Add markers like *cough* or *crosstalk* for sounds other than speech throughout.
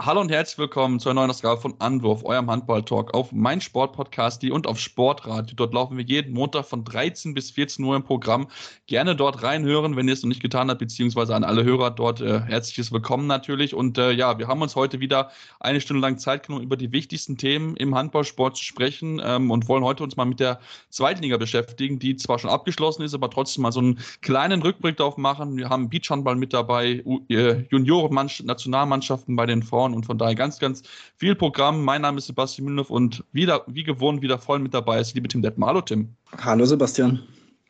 Hallo und herzlich willkommen zu einer neuen Ausgabe von Anwurf, eurem Handball-Talk auf mein Sportpodcast und auf Sportradio. Dort laufen wir jeden Montag von 13 bis 14 Uhr im Programm. Gerne dort reinhören, wenn ihr es noch nicht getan habt, beziehungsweise an alle Hörer dort äh, herzliches Willkommen natürlich. Und äh, ja, wir haben uns heute wieder eine Stunde lang Zeit genommen, über die wichtigsten Themen im Handballsport zu sprechen ähm, und wollen heute uns mal mit der zweiten Liga beschäftigen, die zwar schon abgeschlossen ist, aber trotzdem mal so einen kleinen Rückblick darauf machen. Wir haben Beachhandball mit dabei, äh, Junioren-Nationalmannschaften bei den Frauen und von daher ganz, ganz viel Programm. Mein Name ist Sebastian Mühlenhoff und wieder, wie gewohnt, wieder voll mit dabei ist liebe Tim Detmer. Hallo Tim. Hallo Sebastian.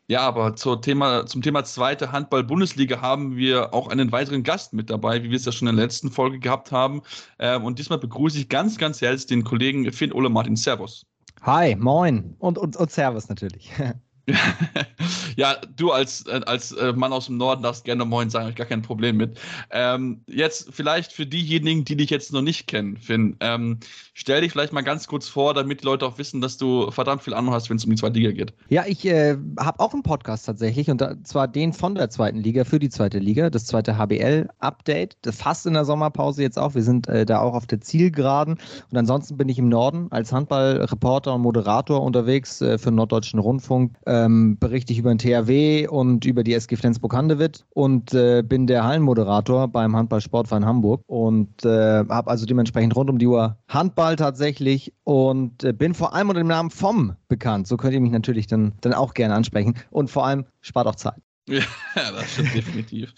Ja, aber zur Thema, zum Thema zweite Handball-Bundesliga haben wir auch einen weiteren Gast mit dabei, wie wir es ja schon in der letzten Folge gehabt haben. Ähm, und diesmal begrüße ich ganz, ganz herzlich den Kollegen Finn Ole Martin. Servus. Hi, moin und, und, und Servus natürlich. *laughs* *laughs* ja, du als, äh, als äh, Mann aus dem Norden darfst gerne Moin sagen, habe ich gar kein Problem mit. Ähm, jetzt vielleicht für diejenigen, die dich jetzt noch nicht kennen, Finn, ähm, stell dich vielleicht mal ganz kurz vor, damit die Leute auch wissen, dass du verdammt viel Ahnung hast, wenn es um die zweite Liga geht. Ja, ich äh, habe auch einen Podcast tatsächlich und zwar den von der zweiten Liga für die zweite Liga, das zweite HBL-Update, fast in der Sommerpause jetzt auch. Wir sind äh, da auch auf der Zielgeraden und ansonsten bin ich im Norden als Handballreporter und Moderator unterwegs äh, für den Norddeutschen Rundfunk. Äh, ähm, berichte ich über den THW und über die SG Flensburg-Handewitt und äh, bin der Hallenmoderator beim Handball-Sportverein Hamburg und äh, habe also dementsprechend rund um die Uhr Handball tatsächlich und äh, bin vor allem unter dem Namen FOM bekannt. So könnt ihr mich natürlich dann, dann auch gerne ansprechen und vor allem spart auch Zeit. *laughs* Ja, das stimmt definitiv.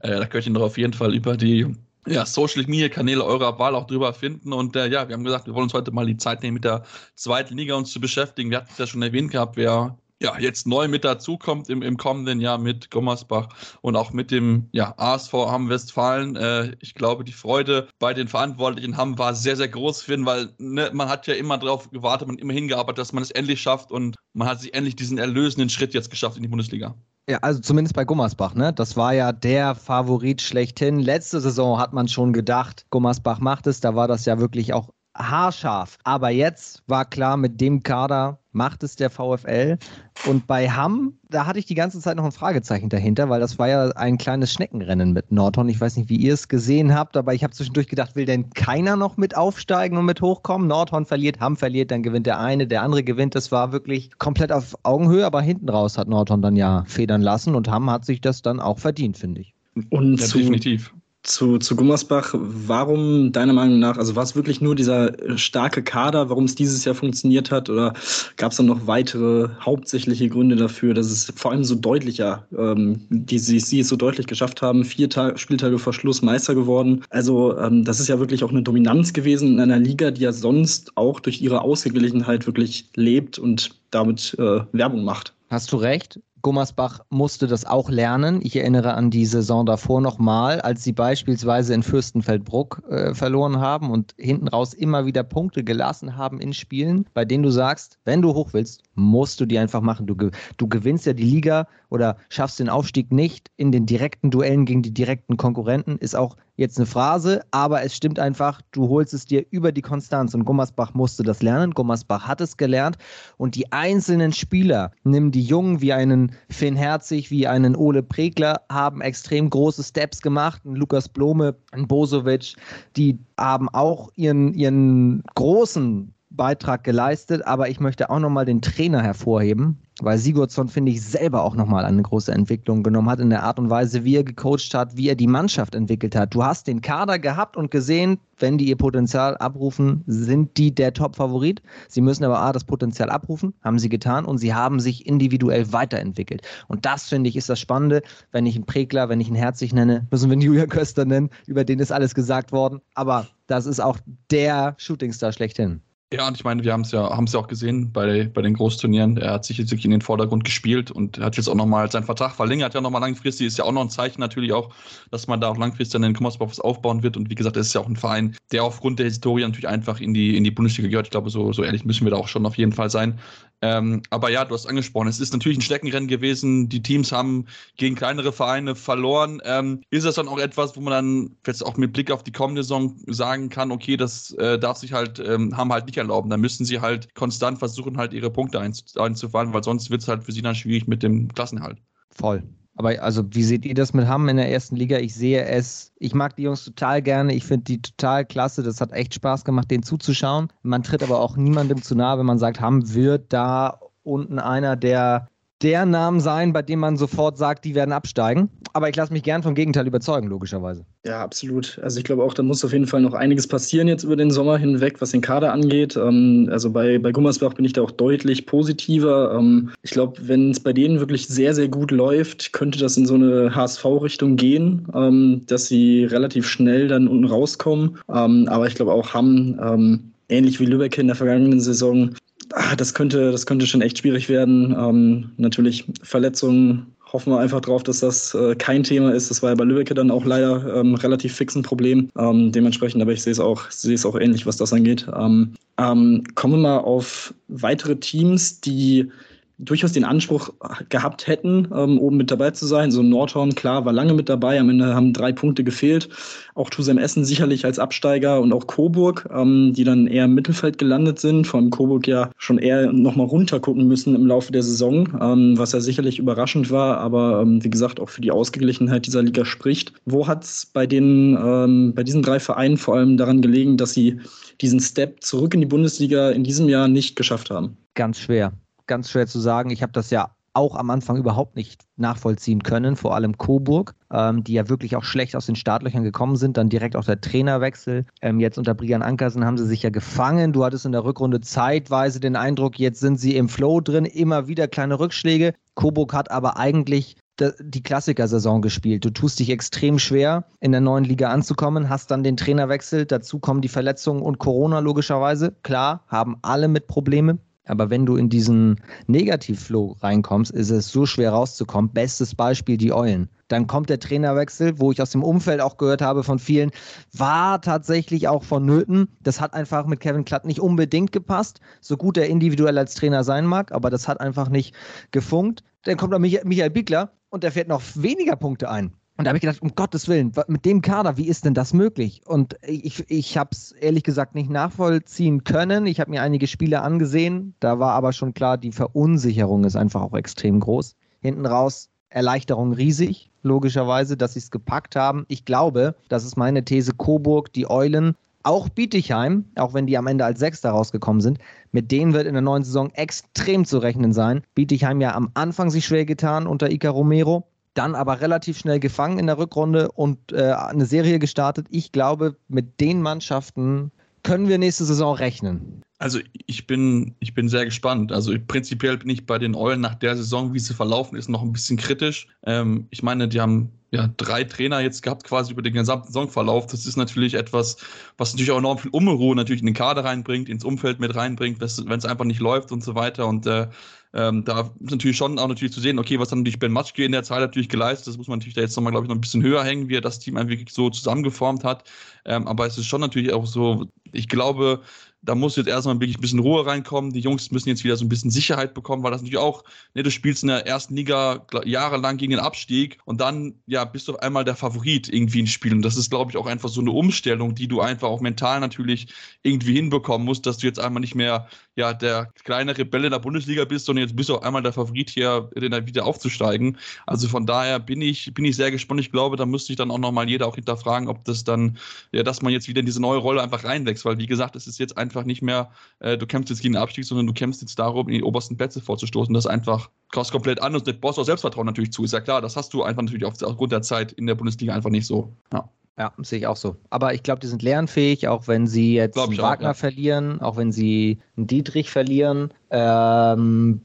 Äh, da könnt ihr noch auf jeden Fall über die ja, Social Media Kanäle eurer Wahl auch drüber finden. Und äh, ja, wir haben gesagt, wir wollen uns heute mal die Zeit nehmen, mit der zweiten Liga uns zu beschäftigen. Wir hatten es ja schon erwähnt gehabt, wer ja, jetzt neu mit dazukommt im, im kommenden Jahr mit Gommersbach und auch mit dem ja, ASV Hamm-Westfalen. Äh, ich glaube, die Freude bei den Verantwortlichen Hamm war sehr, sehr groß für ihn, weil ne, man hat ja immer darauf gewartet, man immer hingearbeitet, dass man es endlich schafft und man hat sich endlich diesen erlösenden Schritt jetzt geschafft in die Bundesliga. Ja, also zumindest bei Gummersbach, ne? Das war ja der Favorit schlechthin. Letzte Saison hat man schon gedacht, Gummersbach macht es. Da war das ja wirklich auch haarscharf. Aber jetzt war klar, mit dem Kader macht es der VfL. Und bei Hamm, da hatte ich die ganze Zeit noch ein Fragezeichen dahinter, weil das war ja ein kleines Schneckenrennen mit Nordhorn. Ich weiß nicht, wie ihr es gesehen habt, aber ich habe zwischendurch gedacht, will denn keiner noch mit aufsteigen und mit hochkommen? Nordhorn verliert, Hamm verliert, dann gewinnt der eine, der andere gewinnt. Das war wirklich komplett auf Augenhöhe, aber hinten raus hat Nordhorn dann ja federn lassen und Hamm hat sich das dann auch verdient, finde ich. Und ja, definitiv zu, zu Gummersbach, warum deiner Meinung nach, also war es wirklich nur dieser äh, starke Kader, warum es dieses Jahr funktioniert hat, oder gab es dann noch weitere hauptsächliche Gründe dafür, dass es vor allem so deutlicher, ähm, die sie, sie es so deutlich geschafft haben, vier Tage, Spieltage vor Schluss Meister geworden. Also ähm, das ist ja wirklich auch eine Dominanz gewesen in einer Liga, die ja sonst auch durch ihre Ausgeglichenheit wirklich lebt und damit äh, Werbung macht. Hast du recht. Gummersbach musste das auch lernen. Ich erinnere an die Saison davor nochmal, als sie beispielsweise in Fürstenfeldbruck äh, verloren haben und hinten raus immer wieder Punkte gelassen haben in Spielen, bei denen du sagst, wenn du hoch willst, musst du die einfach machen. Du, du gewinnst ja die Liga oder schaffst den Aufstieg nicht in den direkten Duellen gegen die direkten Konkurrenten, ist auch jetzt eine Phrase, aber es stimmt einfach, du holst es dir über die Konstanz. Und Gummersbach musste das lernen, Gummersbach hat es gelernt. Und die einzelnen Spieler, nimm die Jungen wie einen Finn Herzig, wie einen Ole Pregler, haben extrem große Steps gemacht, ein Lukas Blome, ein Bosovic, die haben auch ihren, ihren großen Beitrag geleistet, aber ich möchte auch nochmal den Trainer hervorheben, weil Sigurdsson, finde ich, selber auch nochmal eine große Entwicklung genommen hat in der Art und Weise, wie er gecoacht hat, wie er die Mannschaft entwickelt hat. Du hast den Kader gehabt und gesehen, wenn die ihr Potenzial abrufen, sind die der Top-Favorit. Sie müssen aber A, das Potenzial abrufen, haben sie getan und sie haben sich individuell weiterentwickelt. Und das, finde ich, ist das Spannende. Wenn ich einen Pregler, wenn ich einen Herzig nenne, müssen wir einen Julian Köster nennen, über den ist alles gesagt worden. Aber das ist auch der Shootingstar schlechthin. Ja, und ich meine, wir haben es ja, haben es ja auch gesehen bei, bei den Großturnieren. Er hat sich jetzt wirklich in den Vordergrund gespielt und hat jetzt auch nochmal seinen Vertrag verlängert, ja nochmal langfristig. Ist ja auch noch ein Zeichen natürlich auch, dass man da auch langfristig an den Kummersbach was aufbauen wird. Und wie gesagt, das ist ja auch ein Verein, der aufgrund der Historie natürlich einfach in die, in die Bundesliga gehört. Ich glaube, so, so ehrlich müssen wir da auch schon auf jeden Fall sein. Ähm, aber ja, du hast angesprochen, es ist natürlich ein Steckenrennen gewesen. Die Teams haben gegen kleinere Vereine verloren. Ähm, ist das dann auch etwas, wo man dann jetzt auch mit Blick auf die kommende Saison sagen kann, okay, das äh, darf sich halt, ähm, haben halt nicht erlauben. Da müssen sie halt konstant versuchen, halt ihre Punkte einzufahren, weil sonst wird es halt für sie dann schwierig mit dem Klassenhalt. Voll. Aber also, wie seht ihr das mit Hamm in der ersten Liga? Ich sehe es, ich mag die Jungs total gerne. Ich finde die total klasse. Das hat echt Spaß gemacht, denen zuzuschauen. Man tritt aber auch niemandem zu nahe, wenn man sagt, Hamm wird da unten einer der der Namen sein, bei dem man sofort sagt, die werden absteigen. Aber ich lasse mich gern vom Gegenteil überzeugen, logischerweise. Ja, absolut. Also ich glaube auch, da muss auf jeden Fall noch einiges passieren jetzt über den Sommer hinweg, was den Kader angeht. Ähm, also bei, bei Gummersbach bin ich da auch deutlich positiver. Ähm, ich glaube, wenn es bei denen wirklich sehr, sehr gut läuft, könnte das in so eine HSV-Richtung gehen, ähm, dass sie relativ schnell dann unten rauskommen. Aber ich glaube auch Hamm, ähnlich wie Lübeck in der vergangenen Saison, ah, das, könnte, das könnte schon echt schwierig werden. Ähm, natürlich Verletzungen hoffen wir einfach drauf, dass das äh, kein Thema ist. Das war ja bei Lübeck dann auch leider ähm, relativ fix ein Problem. Ähm, dementsprechend, aber ich sehe es auch, auch ähnlich, was das angeht. Ähm, ähm kommen wir mal auf weitere Teams, die durchaus den Anspruch gehabt hätten, ähm, oben mit dabei zu sein. So Nordhorn, klar, war lange mit dabei. Am Ende haben drei Punkte gefehlt. Auch Tusem Essen sicherlich als Absteiger und auch Coburg, ähm, die dann eher im Mittelfeld gelandet sind. Vor allem Coburg ja schon eher nochmal runtergucken müssen im Laufe der Saison, ähm, was ja sicherlich überraschend war, aber ähm, wie gesagt auch für die Ausgeglichenheit dieser Liga spricht. Wo hat es bei den, ähm, bei diesen drei Vereinen vor allem daran gelegen, dass sie diesen Step zurück in die Bundesliga in diesem Jahr nicht geschafft haben? Ganz schwer ganz schwer zu sagen. Ich habe das ja auch am Anfang überhaupt nicht nachvollziehen können, vor allem Coburg, ähm, die ja wirklich auch schlecht aus den Startlöchern gekommen sind, dann direkt auch der Trainerwechsel. Ähm, jetzt unter Brian Ankersen haben sie sich ja gefangen. Du hattest in der Rückrunde zeitweise den Eindruck, jetzt sind sie im Flow drin, immer wieder kleine Rückschläge. Coburg hat aber eigentlich die Klassiker-Saison gespielt. Du tust dich extrem schwer, in der neuen Liga anzukommen, hast dann den Trainerwechsel, dazu kommen die Verletzungen und Corona logischerweise. Klar, haben alle mit Probleme. Aber wenn du in diesen Negativflow reinkommst, ist es so schwer rauszukommen. Bestes Beispiel die Eulen. Dann kommt der Trainerwechsel, wo ich aus dem Umfeld auch gehört habe von vielen, war tatsächlich auch vonnöten. Das hat einfach mit Kevin Klatt nicht unbedingt gepasst, so gut er individuell als Trainer sein mag, aber das hat einfach nicht gefunkt. Dann kommt da Michael Biegler und der fährt noch weniger Punkte ein. Und da habe ich gedacht, um Gottes Willen, mit dem Kader, wie ist denn das möglich? Und ich, ich habe es ehrlich gesagt nicht nachvollziehen können. Ich habe mir einige Spiele angesehen. Da war aber schon klar, die Verunsicherung ist einfach auch extrem groß. Hinten raus Erleichterung riesig, logischerweise, dass sie es gepackt haben. Ich glaube, das ist meine These, Coburg, die Eulen, auch Bietigheim, auch wenn die am Ende als Sechster rausgekommen sind, mit denen wird in der neuen Saison extrem zu rechnen sein. Bietigheim ja am Anfang sich schwer getan unter Ica Romero dann aber relativ schnell gefangen in der Rückrunde und äh, eine Serie gestartet. Ich glaube, mit den Mannschaften können wir nächste Saison rechnen. Also ich bin, ich bin sehr gespannt. Also prinzipiell bin ich bei den Eulen nach der Saison, wie sie verlaufen ist, noch ein bisschen kritisch. Ähm, ich meine, die haben ja drei Trainer jetzt gehabt, quasi über den gesamten Saisonverlauf. Das ist natürlich etwas, was natürlich auch enorm viel Unruhe natürlich in den Kader reinbringt, ins Umfeld mit reinbringt, wenn es einfach nicht läuft und so weiter. Und äh, ähm, da ist natürlich schon auch natürlich zu sehen, okay, was dann natürlich Ben Matschke in der Zeit natürlich geleistet, das muss man natürlich da jetzt nochmal, glaube ich, noch ein bisschen höher hängen, wie er das Team einfach so zusammengeformt hat. Ähm, aber es ist schon natürlich auch so, ich glaube, da muss jetzt erstmal wirklich ein bisschen Ruhe reinkommen. Die Jungs müssen jetzt wieder so ein bisschen Sicherheit bekommen, weil das natürlich auch, ne, du spielst in der ersten Liga jahrelang gegen den Abstieg und dann, ja, bist du auf einmal der Favorit irgendwie in Spielen. Das ist, glaube ich, auch einfach so eine Umstellung, die du einfach auch mental natürlich irgendwie hinbekommen musst, dass du jetzt einmal nicht mehr, ja, der kleine Rebell in der Bundesliga bist, sondern jetzt bist du auf einmal der Favorit hier, wieder aufzusteigen. Also von daher bin ich, bin ich sehr gespannt. Ich glaube, da müsste sich dann auch nochmal jeder auch hinterfragen, ob das dann, ja, dass man jetzt wieder in diese neue Rolle einfach reinwächst, weil wie gesagt, es ist jetzt einfach einfach nicht mehr, äh, du kämpfst jetzt gegen den Abstieg, sondern du kämpfst jetzt darum, in die obersten Plätze vorzustoßen. Das einfach kostet komplett anders. Das brauchst du auch Selbstvertrauen natürlich zu, ist ja klar. Das hast du einfach natürlich aufgrund der Zeit in der Bundesliga einfach nicht so. Ja. Ja, sehe ich auch so. Aber ich glaube, die sind lernfähig, auch wenn sie jetzt Wagner auch, ja. verlieren, auch wenn sie einen Dietrich verlieren. Ähm,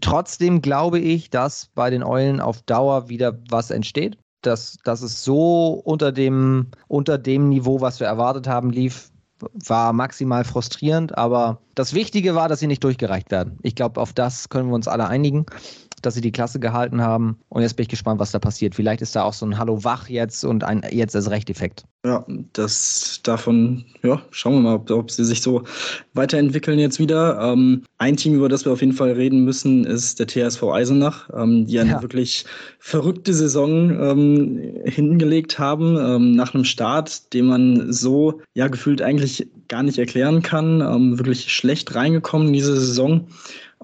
trotzdem glaube ich, dass bei den Eulen auf Dauer wieder was entsteht. Dass, dass es so unter dem, unter dem Niveau, was wir erwartet haben, lief, war maximal frustrierend, aber das Wichtige war, dass sie nicht durchgereicht werden. Ich glaube, auf das können wir uns alle einigen dass sie die Klasse gehalten haben. Und jetzt bin ich gespannt, was da passiert. Vielleicht ist da auch so ein Hallo wach jetzt und ein jetzt das Recht-Effekt. Ja, das davon, ja, schauen wir mal, ob, ob sie sich so weiterentwickeln jetzt wieder. Ähm, ein Team, über das wir auf jeden Fall reden müssen, ist der TSV Eisenach, ähm, die eine ja. wirklich verrückte Saison ähm, hingelegt haben, ähm, nach einem Start, den man so ja gefühlt eigentlich gar nicht erklären kann. Ähm, wirklich schlecht reingekommen in diese Saison.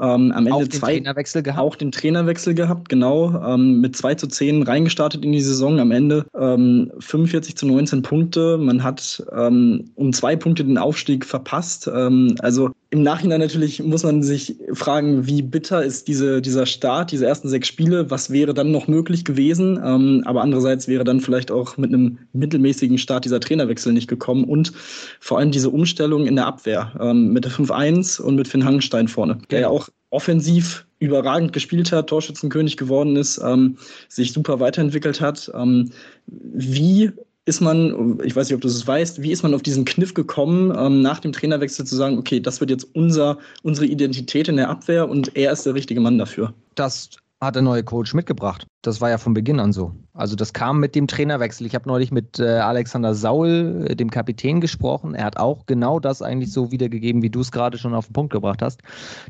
Ähm, am Ende auch den zwei, Trainerwechsel gehabt. Auch den Trainerwechsel gehabt, genau. Ähm, mit 2 zu 10 reingestartet in die Saison. Am Ende ähm, 45 zu 19 Punkte. Man hat ähm, um zwei Punkte den Aufstieg verpasst. Ähm, also im Nachhinein natürlich muss man sich fragen, wie bitter ist diese, dieser Start, diese ersten sechs Spiele. Was wäre dann noch möglich gewesen? Ähm, aber andererseits wäre dann vielleicht auch mit einem mittelmäßigen Start dieser Trainerwechsel nicht gekommen. Und vor allem diese Umstellung in der Abwehr mit der 5-1 und mit Finn Hangenstein vorne, der ja auch offensiv überragend gespielt hat, Torschützenkönig geworden ist, ähm, sich super weiterentwickelt hat. Ähm, wie ist man, ich weiß nicht, ob du es weißt, wie ist man auf diesen Kniff gekommen, ähm, nach dem Trainerwechsel zu sagen, okay, das wird jetzt unser, unsere Identität in der Abwehr und er ist der richtige Mann dafür? Das hat der neue Coach mitgebracht. Das war ja von Beginn an so. Also das kam mit dem Trainerwechsel. Ich habe neulich mit äh, Alexander Saul, äh, dem Kapitän, gesprochen. Er hat auch genau das eigentlich so wiedergegeben, wie du es gerade schon auf den Punkt gebracht hast.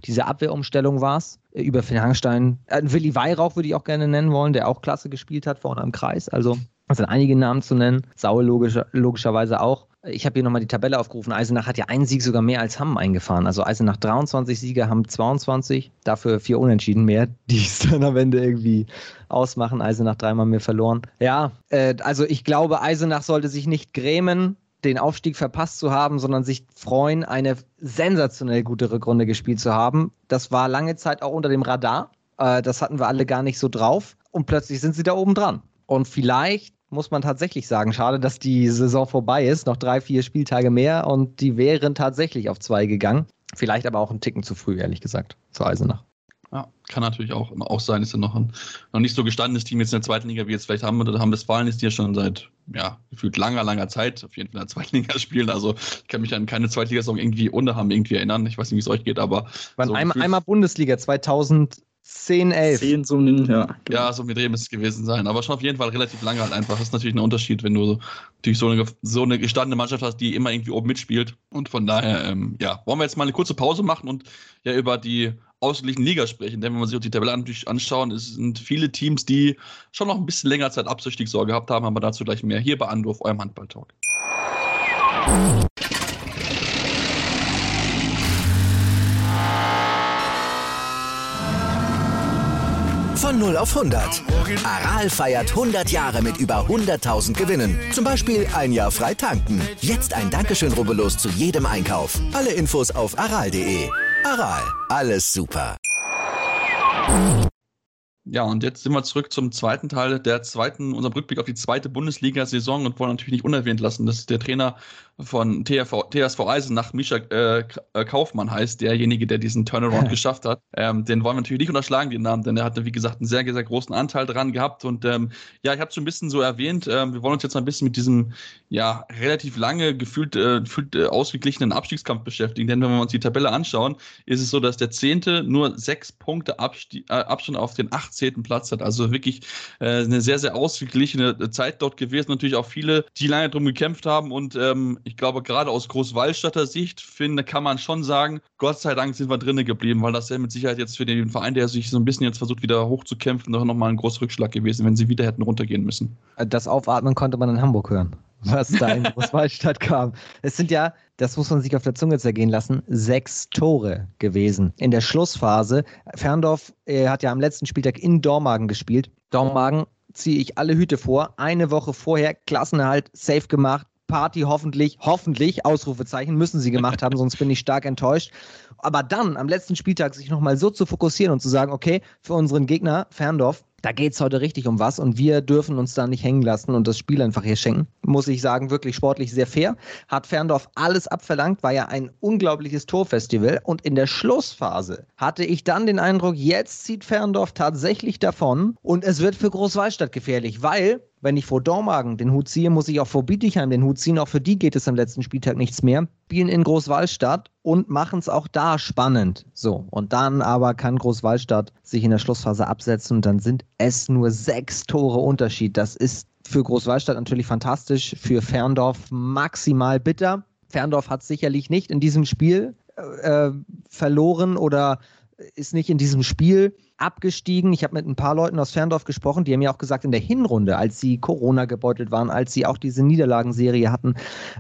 Diese Abwehrumstellung war es. Äh, über Finn Hangstein. Äh, Willi Weihrauch würde ich auch gerne nennen wollen, der auch klasse gespielt hat vorne am Kreis. Also das sind einige Namen zu nennen. Saul logischer, logischerweise auch. Ich habe hier nochmal die Tabelle aufgerufen. Eisenach hat ja einen Sieg sogar mehr als Hamm eingefahren. Also Eisenach 23 Siege, Hamm 22, dafür vier Unentschieden mehr, *laughs* die es dann am Ende irgendwie ausmachen. Eisenach dreimal mehr verloren. Ja, äh, also ich glaube, Eisenach sollte sich nicht grämen, den Aufstieg verpasst zu haben, sondern sich freuen, eine sensationell gute Rückrunde gespielt zu haben. Das war lange Zeit auch unter dem Radar. Äh, das hatten wir alle gar nicht so drauf. Und plötzlich sind sie da oben dran. Und vielleicht muss man tatsächlich sagen. Schade, dass die Saison vorbei ist. Noch drei, vier Spieltage mehr und die wären tatsächlich auf zwei gegangen. Vielleicht aber auch ein Ticken zu früh, ehrlich gesagt, zu Eisenach. Ja, kann natürlich auch, auch sein, ist ja noch ein noch nicht so gestandenes Team jetzt in der zweiten Liga, wie jetzt vielleicht haben oder haben Westfalen ist ja schon seit ja, gefühlt langer, langer Zeit auf jeden Fall in der zweiten Liga *laughs* spielen. Also ich kann mich an keine Zweitligasaison irgendwie ohne haben irgendwie erinnern. Ich weiß nicht, wie es euch geht, aber. So einmal, einmal Bundesliga 2000 10, 11. 10 so ein, ja. Genau. Ja, so mit dem müsste es gewesen sein. Aber schon auf jeden Fall relativ lange halt einfach. Das ist natürlich ein Unterschied, wenn du natürlich so eine, so eine gestandene Mannschaft hast, die immer irgendwie oben mitspielt. Und von daher, ähm, ja, wollen wir jetzt mal eine kurze Pause machen und ja über die ausgeglichenen Liga sprechen. Denn wenn man sich die Tabelle natürlich anschauen, es sind viele Teams, die schon noch ein bisschen länger Zeit Abstiegsorge gehabt haben, aber dazu gleich mehr hier bei Andorf, eurem Handball-Talk. 0 auf 100. Aral feiert 100 Jahre mit über 100.000 Gewinnen. Zum Beispiel ein Jahr frei tanken. Jetzt ein Dankeschön, rubbellos zu jedem Einkauf. Alle Infos auf aral.de. Aral, alles super. Ja, und jetzt sind wir zurück zum zweiten Teil der zweiten, unserem Rückblick auf die zweite Bundesliga-Saison und wollen natürlich nicht unerwähnt lassen, dass der Trainer von THV, TSV Eisenach, Mischa äh, äh, Kaufmann heißt, derjenige, der diesen Turnaround *laughs* geschafft hat. Ähm, den wollen wir natürlich nicht unterschlagen, den Namen, denn er hatte, wie gesagt, einen sehr, sehr großen Anteil dran gehabt. Und ähm, ja, ich habe es schon ein bisschen so erwähnt, ähm, wir wollen uns jetzt mal ein bisschen mit diesem, ja, relativ lange gefühlt, äh, gefühlt äh, ausgeglichenen Abstiegskampf beschäftigen. Denn wenn wir uns die Tabelle anschauen, ist es so, dass der Zehnte nur sechs Punkte Abstieg, äh, Abstand auf den 18. Platz hat. Also wirklich äh, eine sehr, sehr ausgeglichene Zeit dort gewesen. Natürlich auch viele, die lange drum gekämpft haben und ähm, ich glaube, gerade aus Großwallstatter Sicht, finde, kann man schon sagen, Gott sei Dank sind wir drinnen geblieben, weil das ja mit Sicherheit jetzt für den Verein, der sich so ein bisschen jetzt versucht, wieder hochzukämpfen, doch nochmal ein großer Rückschlag gewesen, wenn sie wieder hätten runtergehen müssen. Das Aufatmen konnte man in Hamburg hören, *laughs* was da in Großwallstadt kam. Es sind ja, das muss man sich auf der Zunge zergehen lassen, sechs Tore gewesen in der Schlussphase. Ferndorf äh, hat ja am letzten Spieltag in Dormagen gespielt. Dormagen ziehe ich alle Hüte vor. Eine Woche vorher Klassenerhalt safe gemacht, Party hoffentlich, hoffentlich, Ausrufezeichen, müssen sie gemacht haben, sonst bin ich stark enttäuscht. Aber dann am letzten Spieltag sich nochmal so zu fokussieren und zu sagen, okay, für unseren Gegner Ferndorf, da geht es heute richtig um was und wir dürfen uns da nicht hängen lassen und das Spiel einfach hier schenken. Muss ich sagen, wirklich sportlich sehr fair. Hat Ferndorf alles abverlangt, war ja ein unglaubliches Torfestival und in der Schlussphase hatte ich dann den Eindruck, jetzt zieht Ferndorf tatsächlich davon und es wird für Großwallstadt gefährlich, weil wenn ich vor Dormagen den Hut ziehe, muss ich auch vor Bietigheim den Hut ziehen. Auch für die geht es am letzten Spieltag nichts mehr. Spielen in Großwallstadt und machen es auch da spannend. So, und dann aber kann Großwallstadt sich in der Schlussphase absetzen und dann sind es nur sechs Tore Unterschied. Das ist für Großwallstadt natürlich fantastisch, für Ferndorf maximal bitter. Ferndorf hat sicherlich nicht in diesem Spiel äh, verloren oder ist nicht in diesem Spiel abgestiegen. Ich habe mit ein paar Leuten aus Ferndorf gesprochen, die haben ja auch gesagt, in der Hinrunde, als sie Corona gebeutelt waren, als sie auch diese Niederlagenserie hatten,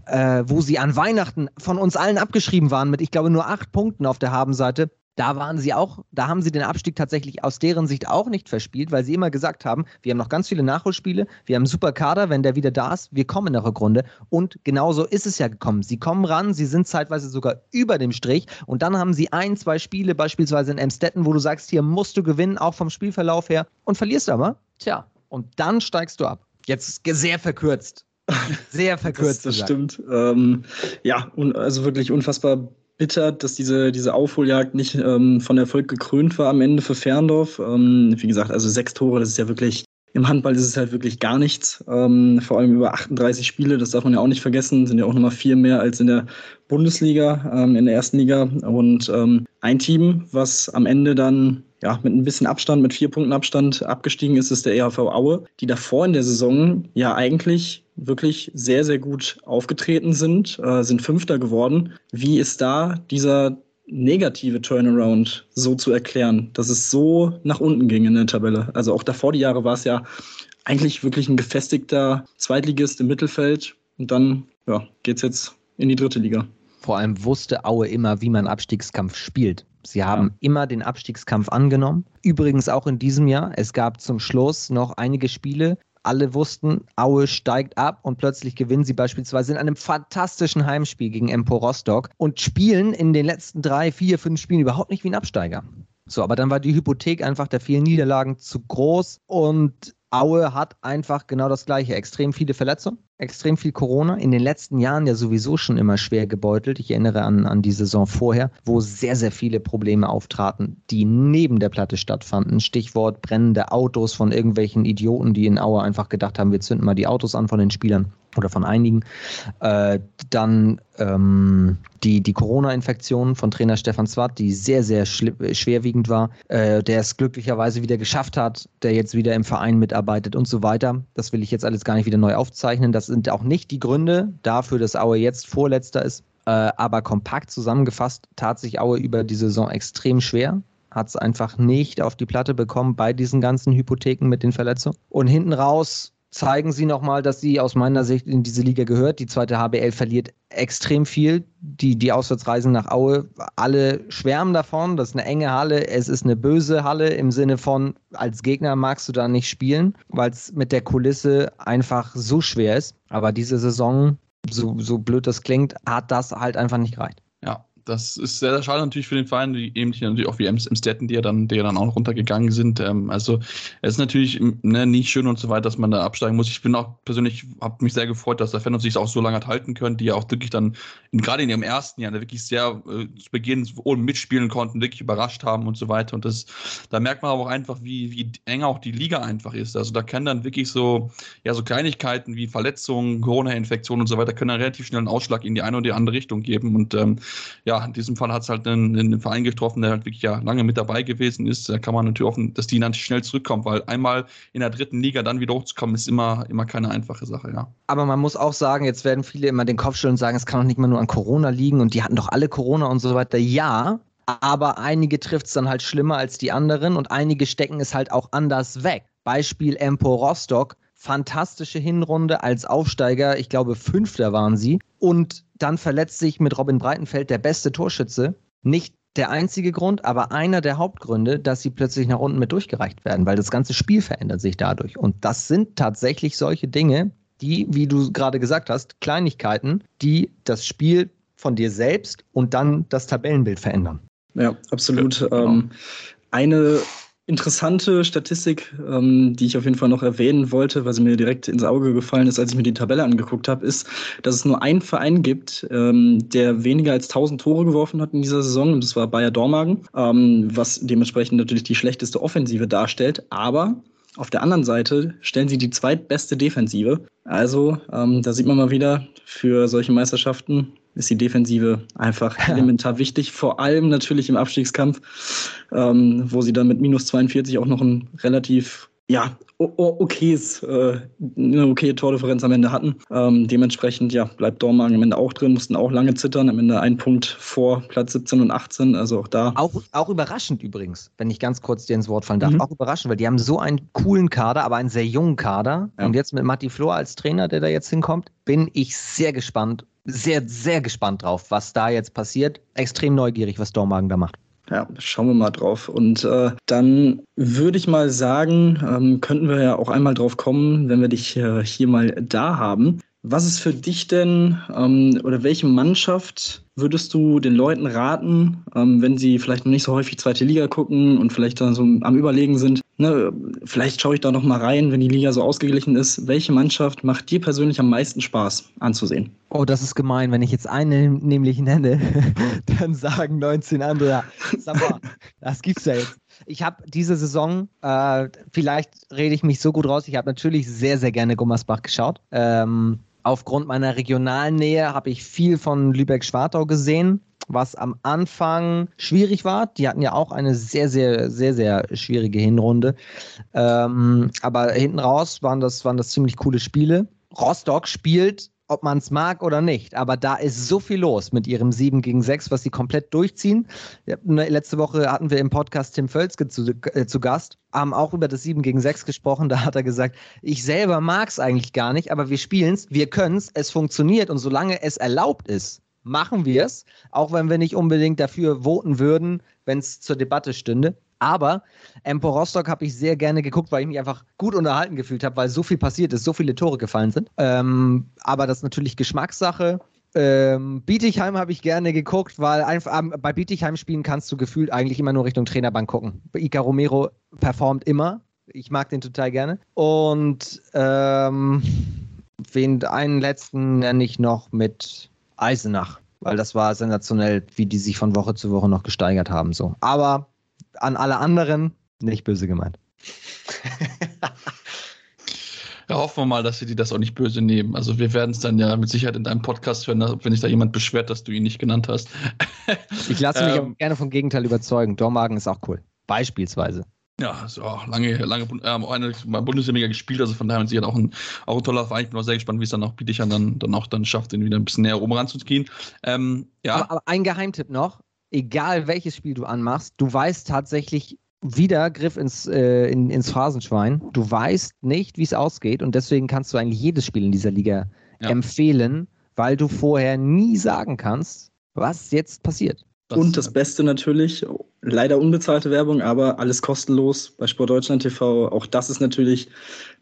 äh, wo sie an Weihnachten von uns allen abgeschrieben waren mit, ich glaube, nur acht Punkten auf der Habenseite, da waren sie auch, da haben sie den Abstieg tatsächlich aus deren Sicht auch nicht verspielt, weil sie immer gesagt haben, wir haben noch ganz viele Nachholspiele, wir haben einen super Kader, wenn der wieder da ist, wir kommen in der Rückrunde. Und genauso ist es ja gekommen. Sie kommen ran, sie sind zeitweise sogar über dem Strich und dann haben sie ein, zwei Spiele, beispielsweise in Emstetten, wo du sagst, hier musst du gewinnen, auch vom Spielverlauf her, und verlierst aber. Tja, und dann steigst du ab. Jetzt sehr verkürzt. *laughs* Sehr verkürzt. das, das stimmt. Ähm, ja, also wirklich unfassbar bitter, dass diese, diese Aufholjagd nicht ähm, von Erfolg gekrönt war am Ende für Ferndorf. Ähm, wie gesagt, also sechs Tore, das ist ja wirklich, im Handball ist es halt wirklich gar nichts. Ähm, vor allem über 38 Spiele, das darf man ja auch nicht vergessen, sind ja auch nochmal vier mehr als in der Bundesliga, ähm, in der ersten Liga. Und ähm, ein Team, was am Ende dann ja, mit ein bisschen Abstand, mit vier Punkten Abstand abgestiegen ist, ist der EHV Aue, die davor in der Saison ja eigentlich wirklich sehr, sehr gut aufgetreten sind, äh, sind Fünfter geworden. Wie ist da dieser negative Turnaround so zu erklären, dass es so nach unten ging in der Tabelle? Also auch davor die Jahre war es ja eigentlich wirklich ein gefestigter Zweitligist im Mittelfeld und dann ja, geht es jetzt in die dritte Liga. Vor allem wusste Aue immer, wie man Abstiegskampf spielt. Sie haben ja. immer den Abstiegskampf angenommen. Übrigens auch in diesem Jahr. Es gab zum Schluss noch einige Spiele. Alle wussten, Aue steigt ab und plötzlich gewinnen sie beispielsweise in einem fantastischen Heimspiel gegen Empo Rostock und spielen in den letzten drei, vier, fünf Spielen überhaupt nicht wie ein Absteiger. So, aber dann war die Hypothek einfach der vielen Niederlagen zu groß und Aue hat einfach genau das Gleiche. Extrem viele Verletzungen, extrem viel Corona. In den letzten Jahren ja sowieso schon immer schwer gebeutelt. Ich erinnere an, an die Saison vorher, wo sehr, sehr viele Probleme auftraten, die neben der Platte stattfanden. Stichwort brennende Autos von irgendwelchen Idioten, die in Aue einfach gedacht haben, wir zünden mal die Autos an von den Spielern oder von einigen. Äh, dann ähm, die, die Corona-Infektion von Trainer Stefan Zwart, die sehr, sehr schwerwiegend war, äh, der es glücklicherweise wieder geschafft hat, der jetzt wieder im Verein mitarbeitet und so weiter. Das will ich jetzt alles gar nicht wieder neu aufzeichnen. Das sind auch nicht die Gründe dafür, dass Aue jetzt Vorletzter ist. Äh, aber kompakt zusammengefasst tat sich Aue über die Saison extrem schwer hat es einfach nicht auf die Platte bekommen bei diesen ganzen Hypotheken mit den Verletzungen. Und hinten raus zeigen sie nochmal, dass sie aus meiner Sicht in diese Liga gehört. Die zweite HBL verliert extrem viel. Die, die Auswärtsreisen nach Aue, alle schwärmen davon. Das ist eine enge Halle. Es ist eine böse Halle im Sinne von, als Gegner magst du da nicht spielen, weil es mit der Kulisse einfach so schwer ist. Aber diese Saison, so, so blöd das klingt, hat das halt einfach nicht gereicht. Das ist sehr, sehr schade natürlich für den Verein, die eben natürlich auch wie Emstetten, die ja dann, die ja dann auch runtergegangen sind. Ähm, also es ist natürlich ne, nicht schön und so weiter, dass man da absteigen muss. Ich bin auch persönlich, habe mich sehr gefreut, dass der Fan sich auch so lange hat halten können, die ja auch wirklich dann gerade in ihrem ersten Jahr wirklich sehr äh, zu Beginn oben mitspielen konnten, wirklich überrascht haben und so weiter. Und das, da merkt man aber auch einfach, wie, wie eng auch die Liga einfach ist. Also da können dann wirklich so, ja, so Kleinigkeiten wie Verletzungen, Corona-Infektionen und so weiter, können dann relativ schnell einen Ausschlag in die eine oder die andere Richtung geben. Und ähm, ja, ja, in diesem Fall hat es halt einen, einen, Verein getroffen, der halt wirklich ja lange mit dabei gewesen ist. Da kann man natürlich hoffen, dass die dann schnell zurückkommen, weil einmal in der dritten Liga dann wieder hochzukommen, ist immer, immer keine einfache Sache, ja. Aber man muss auch sagen, jetzt werden viele immer den Kopf stellen und sagen, es kann doch nicht mal nur an Corona liegen und die hatten doch alle Corona und so weiter. Ja, aber einige trifft es dann halt schlimmer als die anderen und einige stecken es halt auch anders weg. Beispiel Empo Rostock, fantastische Hinrunde als Aufsteiger, ich glaube Fünfter waren sie. Und dann verletzt sich mit Robin Breitenfeld der beste Torschütze. Nicht der einzige Grund, aber einer der Hauptgründe, dass sie plötzlich nach unten mit durchgereicht werden, weil das ganze Spiel verändert sich dadurch. Und das sind tatsächlich solche Dinge, die, wie du gerade gesagt hast, Kleinigkeiten, die das Spiel von dir selbst und dann das Tabellenbild verändern. Ja, absolut. Ja, genau. ähm, eine interessante Statistik, ähm, die ich auf jeden Fall noch erwähnen wollte, weil sie mir direkt ins Auge gefallen ist, als ich mir die Tabelle angeguckt habe, ist, dass es nur einen Verein gibt, ähm, der weniger als 1000 Tore geworfen hat in dieser Saison, und das war Bayer Dormagen, ähm, was dementsprechend natürlich die schlechteste Offensive darstellt. Aber Auf der anderen Seite stellen sie die zweitbeste Defensive. Also ähm, da sieht man mal wieder, für solche Meisterschaften ist die Defensive einfach elementar wichtig. Vor allem natürlich im Abstiegskampf, ähm, wo sie dann mit minus 42 auch noch ein relativ ja, okayes, äh, eine okaye Tordifferenz am Ende hatten. Ähm, dementsprechend ja, bleibt Dormagen am Ende auch drin, mussten auch lange zittern, am Ende ein Punkt vor Platz 17 und 18, also auch da. Auch, auch überraschend übrigens, wenn ich ganz kurz dir ins Wort fallen darf, mhm. auch überraschend, weil die haben so einen coolen Kader, aber einen sehr jungen Kader. Ja. Und jetzt mit Matti Flor als Trainer, der da jetzt hinkommt, bin ich sehr gespannt, sehr, sehr gespannt drauf, was da jetzt passiert. Extrem neugierig, was Dormagen da macht. Ja, schauen wir mal drauf. Und äh, dann würde ich mal sagen, ähm, könnten wir ja auch einmal drauf kommen, wenn wir dich äh, hier mal da haben. Was ist für dich denn ähm, oder welche Mannschaft würdest du den Leuten raten, ähm, wenn sie vielleicht noch nicht so häufig zweite Liga gucken und vielleicht dann so am Überlegen sind? Ne, vielleicht schaue ich da noch mal rein, wenn die Liga so ausgeglichen ist. Welche Mannschaft macht dir persönlich am meisten Spaß anzusehen? Oh, das ist gemein. Wenn ich jetzt eine nämlich nenne, *laughs* dann sagen 19 andere, sag mal, das gibt's ja jetzt. Ich habe diese Saison, äh, vielleicht rede ich mich so gut raus, ich habe natürlich sehr, sehr gerne Gummersbach geschaut. Ähm, Aufgrund meiner regionalen Nähe habe ich viel von Lübeck-Schwartau gesehen, was am Anfang schwierig war. Die hatten ja auch eine sehr, sehr, sehr, sehr schwierige Hinrunde. Ähm, aber hinten raus waren das, waren das ziemlich coole Spiele. Rostock spielt ob man es mag oder nicht. Aber da ist so viel los mit ihrem 7 gegen 6, was sie komplett durchziehen. Ne, letzte Woche hatten wir im Podcast Tim Völzke zu, äh, zu Gast, haben auch über das 7 gegen 6 gesprochen. *laughs* Da hat er gesagt, ich selber mag es eigentlich gar nicht, aber wir spielen es, wir können es, es funktioniert und solange es erlaubt ist, machen wir es, auch wenn wir nicht unbedingt dafür voten würden, wenn es zur Debatte stünde. Aber Empo Rostock habe ich sehr gerne geguckt, weil ich mich einfach gut unterhalten gefühlt habe, weil so viel passiert ist, so viele Tore gefallen sind. Ähm, aber das ist natürlich Geschmackssache. Ähm, Bietigheim habe ich gerne geguckt, weil einfach ähm, bei Bietigheim-Spielen kannst du gefühlt eigentlich immer nur Richtung Trainerbank gucken. Ica Romero performt immer. Ich mag den total gerne. Und ähm, wen einen letzten nenne ich noch mit Eisenach, weil das war sensationell, wie die sich von Woche zu Woche noch gesteigert haben. So. Aber an alle anderen nicht böse gemeint. *laughs* Ja, hoffen wir mal, dass sie dir das auch nicht böse nehmen. Also wir werden es dann ja mit Sicherheit in deinem Podcast hören, wenn sich da jemand beschwert, dass du ihn nicht genannt hast. ich lasse mich *laughs* ähm, gerne vom Gegenteil überzeugen. Dormagen ist auch cool. Beispielsweise. Ja, so lange, lange äh, eine Bundesliga gespielt, also von daher mit Sicherheit auch ein, auch ein toller Verein. Ich bin auch sehr gespannt, wie es dann auch Bietigern dann, dann auch dann schafft, den wieder ein bisschen näher oben ranzugehen. Ähm, ja. Aber, aber ein Geheimtipp noch, egal welches Spiel du anmachst, du weißt tatsächlich wieder Griff ins, äh, in, ins Phrasenschwein. Du weißt nicht, wie es ausgeht und deswegen kannst du eigentlich jedes Spiel in dieser Liga ja. empfehlen, weil du vorher nie sagen kannst, was jetzt passiert. Das und das Beste natürlich, leider unbezahlte Werbung, aber alles kostenlos bei Sportdeutschland TV. Auch das ist natürlich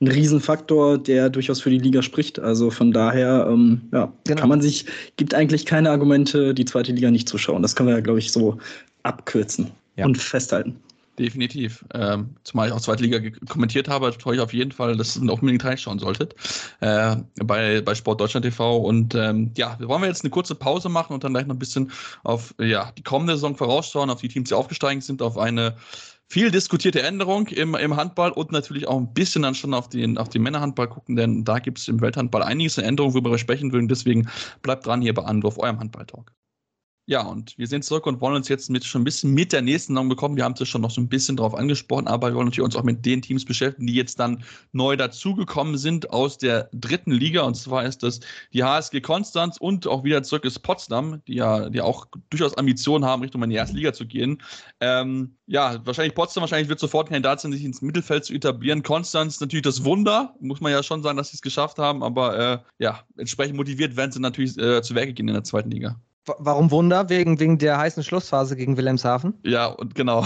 ein Riesenfaktor, der durchaus für die Liga spricht. Also von daher, ähm, ja, genau. kann man sich, gibt eigentlich keine Argumente, die zweite Liga nicht zu schauen. Das können wir ja, glaube ich, so abkürzen ja. und festhalten. Definitiv. Ähm, zumal ich auch zweite Liga kommentiert habe, freue ich auf jeden Fall, dass ihr unbedingt reinschauen solltet äh, bei, bei Sport Deutschland TV. Und ähm, ja, wollen wir jetzt eine kurze Pause machen und dann gleich noch ein bisschen auf ja, die kommende Saison vorausschauen, auf die Teams, die aufgestiegen sind, auf eine viel diskutierte Änderung im, im Handball und natürlich auch ein bisschen dann schon auf den, auf den Männerhandball gucken, denn da gibt es im Welthandball einiges an Änderungen, worüber wir sprechen würden. Deswegen bleibt dran hier bei Anwurf, eurem Handball-Talk. Ja, und wir sind zurück und wollen uns jetzt mit, schon ein bisschen mit der nächsten Saison bekommen. Wir haben es schon noch so ein bisschen drauf angesprochen, aber wir wollen natürlich uns auch mit den Teams beschäftigen, die jetzt dann neu dazugekommen sind aus der dritten Liga. Und zwar ist das die HSG Konstanz und auch wieder zurück ist Potsdam, die ja die auch durchaus Ambitionen haben, Richtung in die erste Liga zu gehen. Ähm, ja, wahrscheinlich Potsdam, wahrscheinlich wird sofort Kandidat sein, sich ins Mittelfeld zu etablieren. Konstanz natürlich das Wunder, muss man ja schon sagen, dass sie es geschafft haben, aber äh, ja, entsprechend motiviert werden sie natürlich äh, zu Werke gehen in der zweiten Liga. Warum Wunder? Wegen, wegen der heißen Schlussphase gegen Wilhelmshaven? Ja, und genau.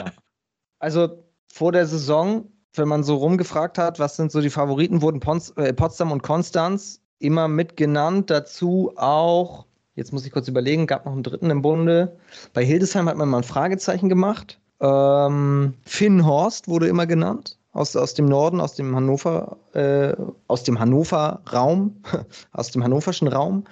*laughs* also vor der Saison, wenn man so rumgefragt hat, was sind so die Favoriten, wurden Pons, äh, Potsdam und Konstanz immer mitgenannt. Dazu auch, jetzt muss ich kurz überlegen, gab noch einen dritten im Bunde. Bei Hildesheim hat man mal ein Fragezeichen gemacht. Ähm, Finn Horst wurde immer genannt. Aus, aus dem Norden, aus dem Hannover, äh, aus dem Hannover Raum, *laughs* aus dem hannoverschen Raum.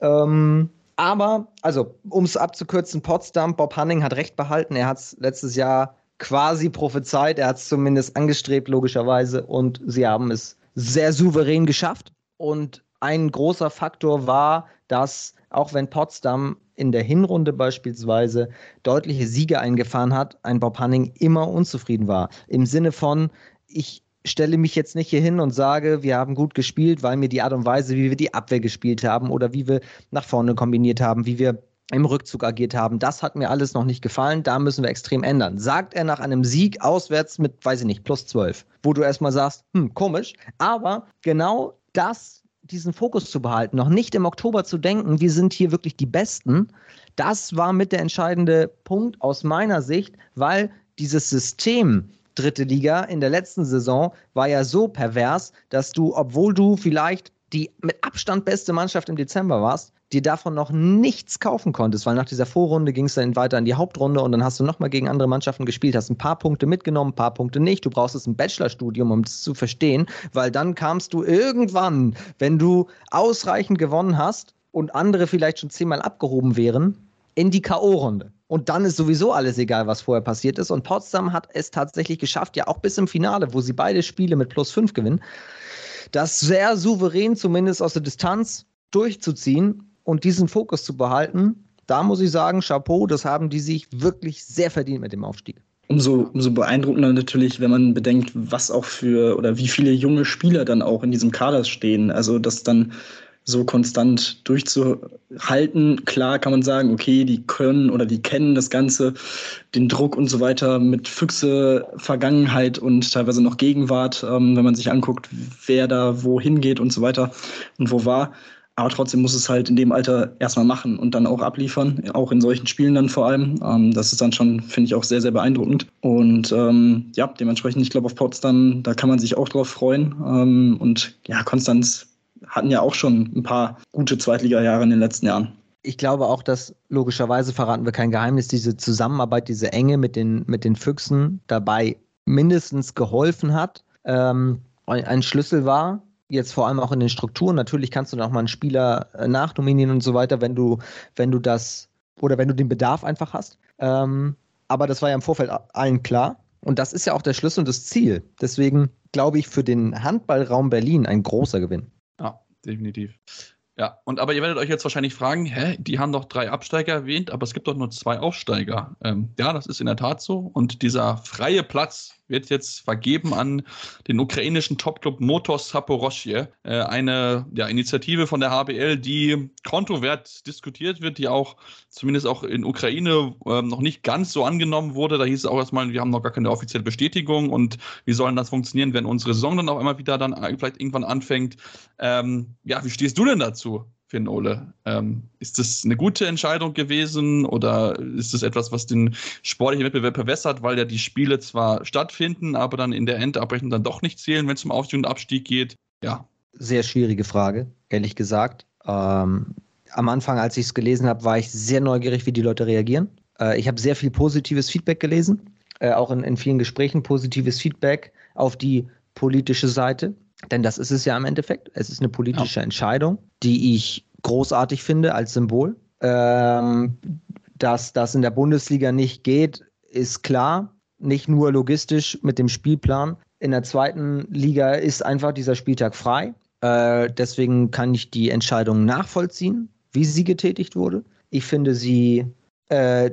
Ähm, aber, also, um es abzukürzen, Potsdam, Bob Hanning hat recht behalten. Er hat es letztes Jahr quasi prophezeit. Er hat es zumindest angestrebt, logischerweise. Und sie haben es sehr souverän geschafft. Und ein großer Faktor war, dass auch wenn Potsdam in der Hinrunde beispielsweise deutliche Siege eingefahren hat, ein Bob Hanning immer unzufrieden war. Im Sinne von, ich stelle mich jetzt nicht hier hin und sage, wir haben gut gespielt, weil mir die Art und Weise, wie wir die Abwehr gespielt haben oder wie wir nach vorne kombiniert haben, wie wir im Rückzug agiert haben. Das hat mir alles noch nicht gefallen. Da müssen wir extrem ändern. Sagt er nach einem Sieg auswärts mit, weiß ich nicht, plus 12, wo du erstmal sagst, hm, komisch. Aber genau das, diesen Fokus zu behalten, noch nicht im Oktober zu denken, wir sind hier wirklich die Besten, das war mit der entscheidende Punkt aus meiner Sicht, weil dieses System, dritte Liga in der letzten Saison war ja so pervers, dass du, obwohl du vielleicht die mit Abstand beste Mannschaft im Dezember warst, dir davon noch nichts kaufen konntest, weil nach dieser Vorrunde ging es dann weiter in die Hauptrunde und dann hast du nochmal gegen andere Mannschaften gespielt, hast ein paar Punkte mitgenommen, ein paar Punkte nicht. Du brauchst es ein Bachelorstudium, um das zu verstehen, weil dann kamst du irgendwann, wenn du ausreichend gewonnen hast und andere vielleicht schon zehnmal abgehoben wären, in die K.O.-Runde. Und dann ist sowieso alles egal, was vorher passiert ist. Und Potsdam hat es tatsächlich geschafft, ja auch bis im Finale, wo sie beide Spiele mit plus fünf gewinnen, das sehr souverän zumindest aus der Distanz durchzuziehen und diesen Fokus zu behalten, da muss ich sagen, Chapeau, das haben die sich wirklich sehr verdient mit dem Aufstieg. Umso, umso beeindruckender natürlich, wenn man bedenkt, was auch für oder wie viele junge Spieler dann auch in diesem Kader stehen. Also, dass dann so konstant durchzuhalten. Klar kann man sagen, okay, die können oder die kennen das Ganze, den Druck und so weiter mit Füchse, Vergangenheit und teilweise noch Gegenwart, ähm, wenn man sich anguckt, wer da wohin geht und so weiter und wo war. Aber trotzdem muss es halt in dem Alter erstmal machen und dann auch abliefern, auch in solchen Spielen dann vor allem. Ähm, das ist dann schon, finde ich, auch sehr, sehr beeindruckend. Und ähm, ja, dementsprechend, ich glaube, auf Potsdam, da kann man sich auch drauf freuen. Ähm, und ja, Konstanz hatten ja auch schon ein paar gute Zweitliga-Jahre in den letzten Jahren. Ich glaube auch, dass logischerweise verraten wir kein Geheimnis, diese Zusammenarbeit, diese Enge mit den, mit den Füchsen dabei mindestens geholfen hat. Ähm, ein Schlüssel war, jetzt vor allem auch in den Strukturen. Natürlich kannst du noch mal einen Spieler äh, nachnominieren und so weiter, wenn du, wenn du das oder wenn du den Bedarf einfach hast. Ähm, aber das war ja im Vorfeld allen klar. Und das ist ja auch der Schlüssel und das Ziel. Deswegen glaube ich für den Handballraum Berlin ein großer Gewinn. Definitiv. Ja, und aber ihr werdet euch jetzt wahrscheinlich fragen, hä, die haben doch drei Absteiger erwähnt, aber es gibt doch nur zwei Aufsteiger. Ähm, ja, das ist in der Tat so. Und dieser freie Platz wird jetzt vergeben an den ukrainischen Topclub Motor Saporoschje, äh, eine ja, Initiative von der HBL, die kontrovert diskutiert wird, die auch zumindest auch in Ukraine äh, noch nicht ganz so angenommen wurde. Da hieß es auch erstmal, wir haben noch gar keine offizielle Bestätigung und wie soll das funktionieren, wenn unsere Saison dann auch immer wieder dann vielleicht irgendwann anfängt. Ähm, ja, wie stehst du denn dazu? Finn Ole. Ähm, ist das eine gute Entscheidung gewesen oder ist das etwas, was den sportlichen Wettbewerb verwässert, weil ja die Spiele zwar stattfinden, aber dann in der Endabrechnung dann doch nicht zählen, wenn es um Aufstieg und Abstieg geht? Ja. Sehr schwierige Frage, ehrlich gesagt. Ähm, am Anfang, als ich es gelesen habe, war ich sehr neugierig, wie die Leute reagieren. Äh, ich habe sehr viel positives Feedback gelesen, äh, auch in, in vielen Gesprächen positives Feedback auf die politische Seite. Denn das ist es ja im Endeffekt. Es ist eine politische ja. Entscheidung, die ich großartig finde als Symbol. Ähm, dass das in der Bundesliga nicht geht, ist klar. Nicht nur logistisch mit dem Spielplan. In der zweiten Liga ist einfach dieser Spieltag frei. Äh, deswegen kann ich die Entscheidung nachvollziehen, wie sie getätigt wurde. Ich finde sie äh,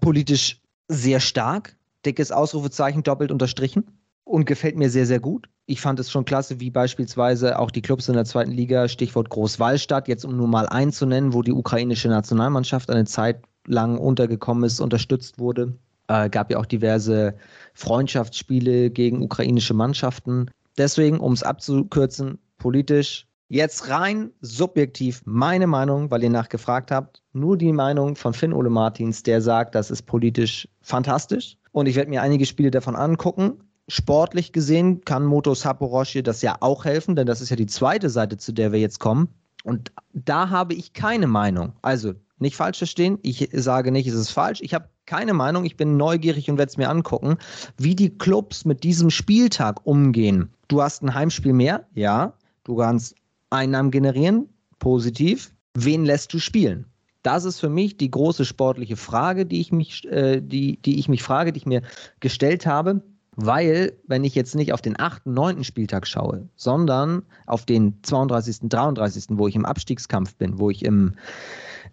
politisch sehr stark. Dickes Ausrufezeichen doppelt unterstrichen und gefällt mir sehr, sehr gut. Ich fand es schon klasse, wie beispielsweise auch die Clubs in der zweiten Liga, Stichwort Großwallstadt, jetzt um nur mal einen zu nennen, wo die ukrainische Nationalmannschaft eine Zeit lang untergekommen ist, unterstützt wurde. Äh, gab ja auch diverse Freundschaftsspiele gegen ukrainische Mannschaften. Deswegen, um es abzukürzen, politisch Jetzt rein subjektiv meine Meinung, weil ihr nachgefragt habt. Nur die Meinung von Finn Ole Martins, der sagt, das ist politisch fantastisch. Und ich werde mir einige Spiele davon angucken. Sportlich gesehen kann Moto Saporoshi das ja auch helfen, denn das ist ja die zweite Seite, zu der wir jetzt kommen. Und da habe ich keine Meinung. Also nicht falsch verstehen, ich sage nicht, es ist falsch. Ich habe keine Meinung, ich bin neugierig und werde es mir angucken, wie die Clubs mit diesem Spieltag umgehen. Du hast ein Heimspiel mehr, ja. Du kannst Einnahmen generieren, positiv. Wen lässt du spielen? Das ist für mich die große sportliche Frage, die ich mich, äh, die, die ich mich frage, die ich mir gestellt habe. Weil, wenn ich jetzt nicht auf den 8., 9. Spieltag schaue, sondern auf den 32., 33., wo ich im Abstiegskampf bin, wo ich im,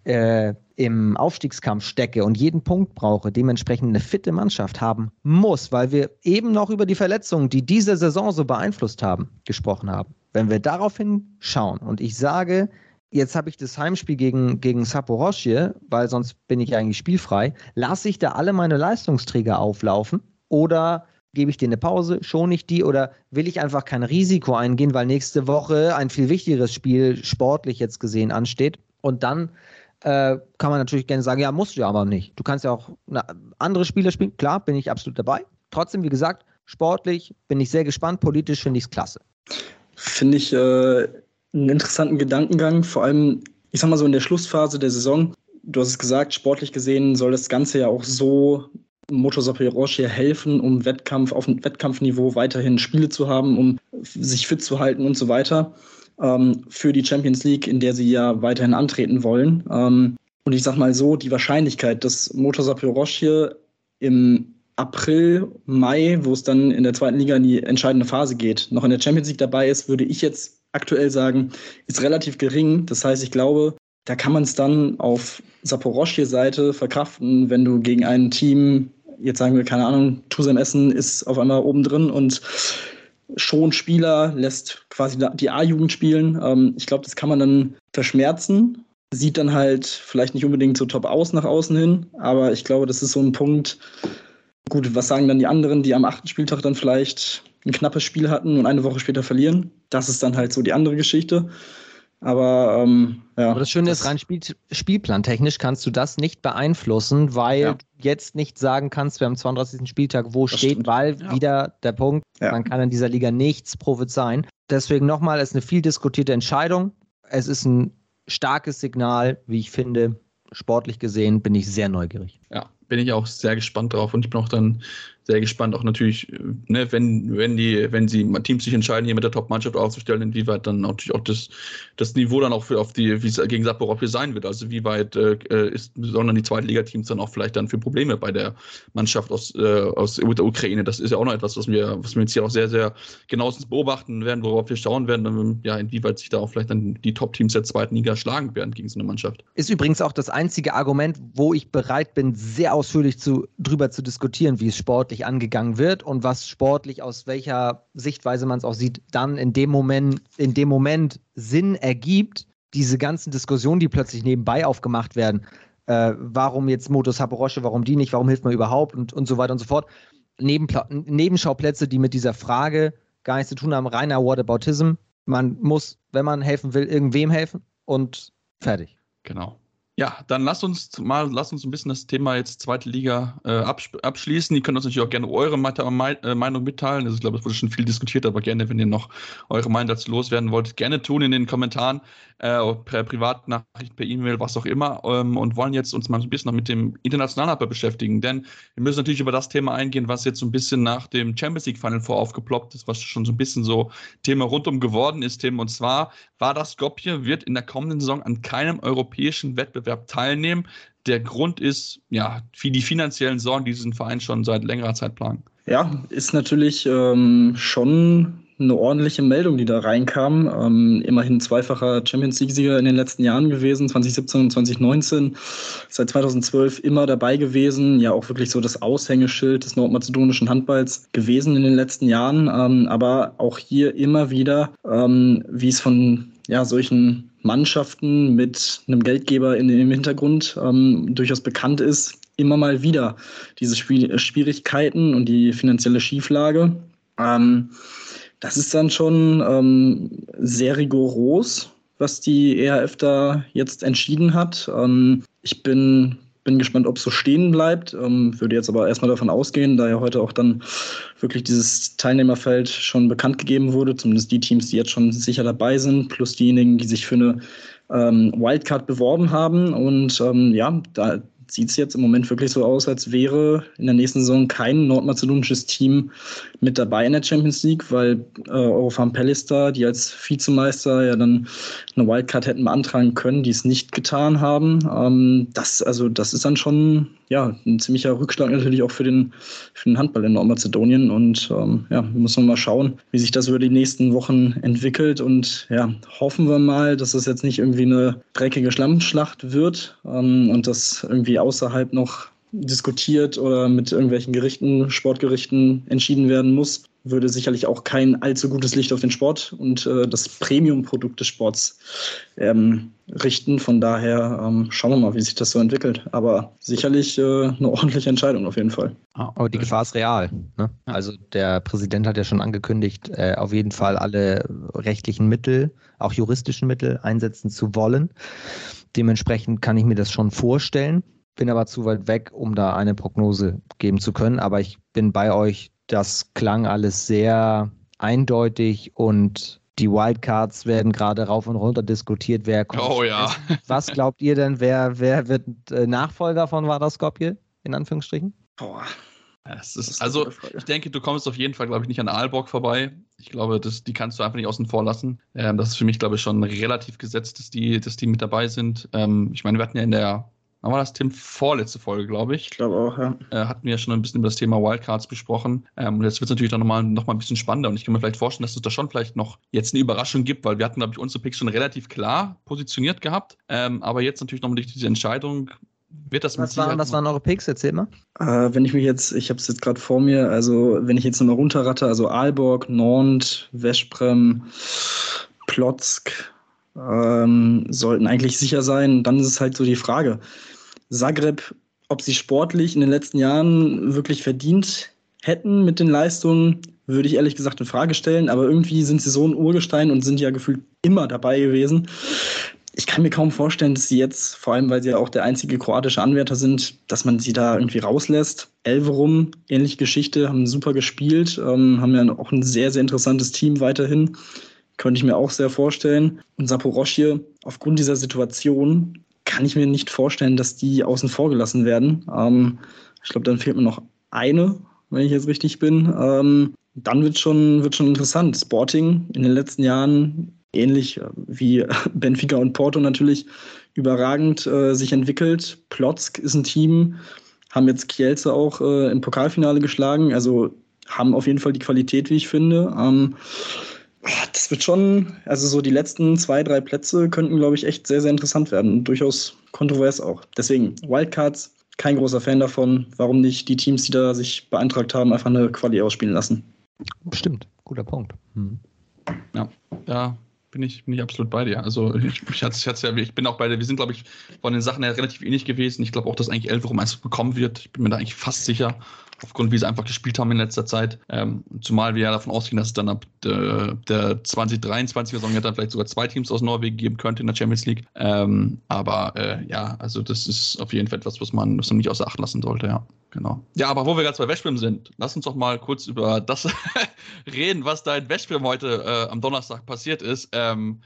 äh, im Aufstiegskampf stecke und jeden Punkt brauche, dementsprechend eine fitte Mannschaft haben muss, weil wir eben noch über die Verletzungen, die diese Saison so beeinflusst haben, gesprochen haben. Wenn wir daraufhin schauen und ich sage, jetzt habe ich das Heimspiel gegen, gegen Saporoschje, weil sonst bin ich eigentlich spielfrei, lasse ich da alle meine Leistungsträger auflaufen oder gebe ich dir eine Pause, schone ich die oder will ich einfach kein Risiko eingehen, weil nächste Woche ein viel wichtigeres Spiel sportlich jetzt gesehen ansteht und dann äh, kann man natürlich gerne sagen, ja, musst du ja aber nicht. Du kannst ja auch andere Spiele spielen. Klar, bin ich absolut dabei. Trotzdem, wie gesagt, sportlich bin ich sehr gespannt. Politisch finde ich es klasse. Finde ich äh, einen interessanten Gedankengang, vor allem, ich sag mal so in der Schlussphase der Saison. Du hast es gesagt, sportlich gesehen soll das Ganze ja auch so Motor Sapirosche helfen, um Wettkampf auf dem Wettkampfniveau weiterhin Spiele zu haben, um sich fit zu halten und so weiter ähm, für die Champions League, in der sie ja weiterhin antreten wollen. Ähm, und ich sag mal so, die Wahrscheinlichkeit, dass Motor Sapirosche im April, Mai, wo es dann in der zweiten Liga in die entscheidende Phase geht, noch in der Champions League dabei ist, würde ich jetzt aktuell sagen, ist relativ gering. Das heißt, ich glaube, da kann man es dann auf Saporoschje-Seite verkraften, wenn du gegen ein Team, jetzt sagen wir, keine Ahnung, Tusem Essen ist auf einmal oben drin und schon Spieler, lässt quasi die A-Jugend spielen. Ähm, ich glaube, das kann man dann verschmerzen. Sieht dann halt vielleicht nicht unbedingt so top aus nach außen hin, aber ich glaube, das ist so ein Punkt. Gut, was sagen dann die anderen, die am achten Spieltag dann vielleicht ein knappes Spiel hatten und eine Woche später verlieren? Das ist dann halt so die andere Geschichte. Aber ähm, ja. Aber das Schöne das ist, rein Spiel, spielplantechnisch kannst du das nicht beeinflussen, weil ja. du jetzt nicht sagen kannst, wir haben 32. Spieltag, wo das steht, stimmt. weil ja. wieder der Punkt, ja. man kann in dieser Liga nichts prophezeien. Deswegen nochmal, es ist eine viel diskutierte Entscheidung. Es ist ein starkes Signal, wie ich finde. Sportlich gesehen bin ich sehr neugierig. Ja, bin ich auch sehr gespannt drauf und ich bin auch dann sehr gespannt, auch natürlich, äh, ne, wenn, wenn die, wenn sie Teams sich entscheiden, hier mit der Top-Mannschaft aufzustellen, inwieweit dann natürlich auch das, das Niveau dann auch für auf die, wie es gegen Sapporo sein wird. Also wie weit äh, äh ist, sollen dann die Zweitligateams dann auch vielleicht dann für Probleme bei der Mannschaft aus, äh, aus der Ukraine? Das ist ja auch noch etwas, was wir, was wir jetzt hier auch sehr, sehr genauestens beobachten werden, worauf wir schauen werden, dann, ja, inwieweit sich da auch vielleicht dann die Top-Teams der zweiten Liga schlagen werden gegen so eine Mannschaft. Ist übrigens auch das einzige Argument, wo ich bereit bin, sehr ausführlich zu, drüber zu diskutieren, wie es sportlich angegangen wird und was sportlich aus welcher Sichtweise man es auch sieht, dann in dem Moment, in dem Moment Sinn ergibt, diese ganzen Diskussionen, die plötzlich nebenbei aufgemacht werden, äh, warum jetzt Motos Saporosche, warum die nicht, warum hilft man überhaupt und, und so weiter und so fort. Nebenpla Nebenschauplätze, die mit dieser Frage gar nichts zu tun haben, reiner Whataboutism. Man muss, wenn man helfen will, irgendwem helfen und fertig. Genau. Ja, dann lasst uns mal, lasst uns ein bisschen das Thema jetzt zweite Liga äh, abschließen. Ihr könnt uns natürlich auch gerne eure äh, Meinung mitteilen. Also ich glaube, es wurde schon viel diskutiert, aber gerne, wenn ihr noch eure Meinung dazu loswerden wollt, gerne tun in den Kommentaren, äh, per Privatnachricht, per E-Mail, was auch immer. Ähm, und wollen jetzt uns mal ein bisschen noch mit dem internationalen Handball beschäftigen. Denn wir müssen natürlich über das Thema eingehen, was jetzt so ein bisschen nach dem Champions League Final voraufgeploppt ist, was schon so ein bisschen so Thema rundum geworden ist, Tim. Und zwar war das Skopje, wird in der kommenden Saison an keinem europäischen Wettbewerb Wettbewerb teilnehmen. Der Grund ist, ja, wie die finanziellen Sorgen, die diesen Verein schon seit längerer Zeit planen. Ja, ist natürlich ähm, schon eine ordentliche Meldung, die da reinkam. Ähm, immerhin zweifacher Champions League-Sieger in den letzten Jahren gewesen, 2017 und 2019. Seit 2012 immer dabei gewesen. Ja, auch wirklich so das Aushängeschild des nordmazedonischen Handballs gewesen in den letzten Jahren. Ähm, aber auch hier immer wieder, ähm, wie es von ja, solchen Mannschaften mit einem Geldgeber in, im Hintergrund ähm, durchaus bekannt ist, immer mal wieder diese Spiel Schwierigkeiten und die finanzielle Schieflage. Ähm, das ist dann schon ähm, sehr rigoros, was die ERF da jetzt entschieden hat. Ähm, ich bin bin gespannt, ob es so stehen bleibt. Ähm, würde jetzt aber erstmal davon ausgehen, da ja heute auch dann wirklich dieses Teilnehmerfeld schon bekannt gegeben wurde, zumindest die Teams, die jetzt schon sicher dabei sind, plus diejenigen, die sich für eine ähm, Wildcard beworben haben. Und ähm, ja, da sieht es jetzt im Moment wirklich so aus, als wäre in der nächsten Saison kein nordmazedonisches Team mit dabei in der Champions League, weil äh, Eurofarm Pallister, die als Vizemeister ja dann eine Wildcard hätten beantragen können, die es nicht getan haben. Ähm, das, also, das ist dann schon ja, ein ziemlicher Rückschlag natürlich auch für den, für den Handball in Nordmazedonien. Und ähm, ja, muss man mal schauen, wie sich das über die nächsten Wochen entwickelt. Und ja, hoffen wir mal, dass das jetzt nicht irgendwie eine dreckige Schlammschlacht wird ähm, und dass irgendwie außerhalb noch diskutiert oder mit irgendwelchen Gerichten, Sportgerichten entschieden werden muss, würde sicherlich auch kein allzu gutes Licht auf den Sport und äh, das Premium-Produkt des Sports ähm, richten. Von daher ähm, schauen wir mal, wie sich das so entwickelt. Aber sicherlich äh, eine ordentliche Entscheidung auf jeden Fall. Ah, aber die Gefahr ist real. Ne? Also der Präsident hat ja schon angekündigt, äh, auf jeden Fall alle rechtlichen Mittel, auch juristischen Mittel einsetzen zu wollen. Dementsprechend kann ich mir das schon vorstellen bin aber zu weit weg, um da eine Prognose geben zu können. Aber ich bin bei euch. Das klang alles sehr eindeutig und die Wildcards werden gerade rauf und runter diskutiert. Wer kommt oh ja. Was glaubt ihr denn, wer, wer wird äh, Nachfolger von Vardar Skopje, in Anführungsstrichen? Boah. Ist, also, ich denke, du kommst auf jeden Fall, glaube ich, nicht an Aalborg vorbei. Ich glaube, das, die kannst du einfach nicht außen vor lassen. Ähm, das ist für mich, glaube ich, schon relativ gesetzt, dass die, dass die mit dabei sind. Ähm, ich meine, wir hatten ja in der Wann war das, Tim? Vorletzte Folge, glaube ich. Ich glaube auch, ja. Äh, hatten wir ja schon ein bisschen über das Thema Wildcards besprochen. Ähm, und jetzt wird es natürlich dann nochmal noch mal ein bisschen spannender. Und ich kann mir vielleicht vorstellen, dass es da schon vielleicht noch jetzt eine Überraschung gibt, weil wir hatten, glaube ich, unsere Picks schon relativ klar positioniert gehabt. Ähm, aber jetzt natürlich nochmal durch diese Entscheidung wird das was, waren, was waren eure Picks? Erzähl mal. Äh, wenn ich mich jetzt, ich habe es jetzt gerade vor mir, also wenn ich jetzt nochmal runterratte, also Aalborg, Nantes, Veszprem, Plotzk, ähm, sollten eigentlich sicher sein. Dann ist es halt so die Frage, Zagreb, ob sie sportlich in den letzten Jahren wirklich verdient hätten mit den Leistungen, würde ich ehrlich gesagt in Frage stellen. Aber irgendwie sind sie so ein Urgestein und sind ja gefühlt immer dabei gewesen. Ich kann mir kaum vorstellen, dass sie jetzt, vor allem weil sie ja auch der einzige kroatische Anwärter sind, dass man sie da irgendwie rauslässt. Elverum, ähnliche Geschichte, haben super gespielt, ähm, haben ja auch ein sehr, sehr interessantes Team weiterhin. Könnte ich mir auch sehr vorstellen. Und Saporoschje, aufgrund dieser Situation, kann ich mir nicht vorstellen, dass die außen vor gelassen werden. Ähm, ich glaube, dann fehlt mir noch eine, wenn ich jetzt richtig bin. Ähm, dann wird schon, wird schon interessant. Sporting in den letzten Jahren, ähnlich wie *laughs* Benfica und Porto natürlich, überragend äh, sich entwickelt. Plotzk ist ein Team, haben jetzt Kielce auch äh, im Pokalfinale geschlagen, also haben auf jeden Fall die Qualität, wie ich finde. Ähm, das wird schon, also so die letzten zwei, drei Plätze könnten, glaube ich, echt sehr, sehr interessant werden. Durchaus kontrovers auch. Deswegen, Wildcards, kein großer Fan davon. Warum nicht die Teams, die da sich beantragt haben, einfach eine Quali ausspielen lassen? Stimmt, guter Punkt. Hm. Ja, ja, bin ich, bin ich absolut bei dir. Also ich, ich, ich, ja, ich bin auch bei dir, wir sind, glaube ich, von den Sachen her relativ ähnlich gewesen. Ich glaube auch, dass eigentlich Elverum eins bekommen wird. Ich bin mir da eigentlich fast sicher aufgrund wie sie einfach gespielt haben in letzter Zeit. Ähm, zumal wir ja davon ausgehen, dass es dann ab der, der 2023-Saison ja dann vielleicht sogar zwei Teams aus Norwegen geben könnte in der Champions League. Ähm, aber äh, ja, also das ist auf jeden Fall etwas, was man, was man nicht außer Acht lassen sollte, ja. Genau. Ja, aber wo wir gerade bei Westbrim sind, lass uns doch mal kurz über das *laughs* reden, was da in Westbrim heute äh, am Donnerstag passiert ist. Ähm,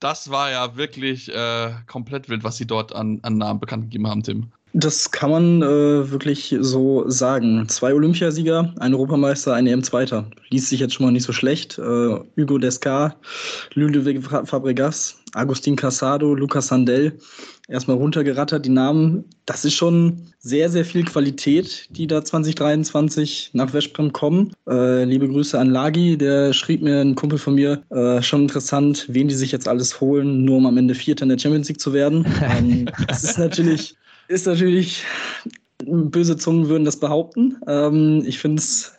das war ja wirklich äh, komplett wild, was sie dort an, an Namen bekannt gegeben haben, Tim. Das kann man äh, wirklich so sagen. Zwei Olympiasieger, ein Europameister, ein EM-Zweiter. Liest sich jetzt schon mal nicht so schlecht. Äh, Hugo Descar, Ludovic Fabregas, Agustin Casado, Lucas Sandel. Erstmal runtergerattert, die Namen. Das ist schon sehr, sehr viel Qualität, die da 2023 nach Westbrem kommen. Äh, liebe Grüße an Lagi, der schrieb mir, ein Kumpel von mir, äh, schon interessant, wen die sich jetzt alles holen, nur um am Ende Vierter in der Champions League zu werden. *laughs* ähm, das ist natürlich ist natürlich, böse Zungen würden das behaupten. Ähm, ich finde es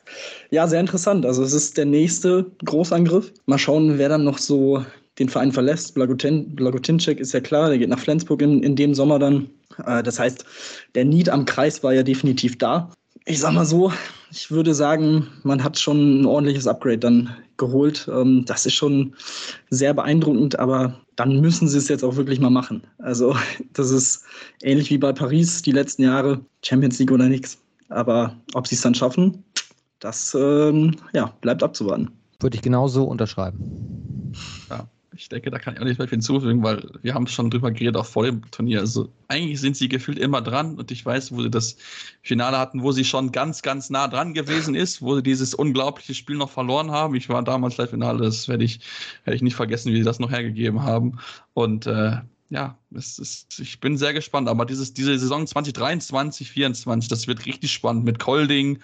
ja sehr interessant. Also es ist der nächste Großangriff. Mal schauen, wer dann noch so den Verein verlässt. Blagotin, Blagotinczek ist ja klar, der geht nach Flensburg in, in dem Sommer dann. Äh, das heißt, der Need am Kreis war ja definitiv da. Ich sag mal so, ich würde sagen, man hat schon ein ordentliches Upgrade dann geholt. Ähm, das ist schon sehr beeindruckend, aber dann müssen sie es jetzt auch wirklich mal machen. Also *laughs* das ist ähnlich wie bei Paris die letzten Jahre, Champions League oder nichts. Aber ob sie es dann schaffen, das ähm, ja, bleibt abzuwarten. Würde ich genauso unterschreiben. Ja. Ich denke, da kann ich auch nicht mehr viel hinzufügen, weil wir haben schon drüber geredet, auch vor dem Turnier. Also eigentlich sind sie gefühlt immer dran und ich weiß, wo sie das Finale hatten, wo sie schon ganz, ganz nah dran gewesen ist, wo sie dieses unglaubliche Spiel noch verloren haben. Ich war damals live Finale, das werde ich, werde ich nicht vergessen, wie sie das noch hergegeben haben. Und äh, ja, es ist, ich bin sehr gespannt. Aber dieses, diese Saison 2023, 2024, das wird richtig spannend mit Kolding,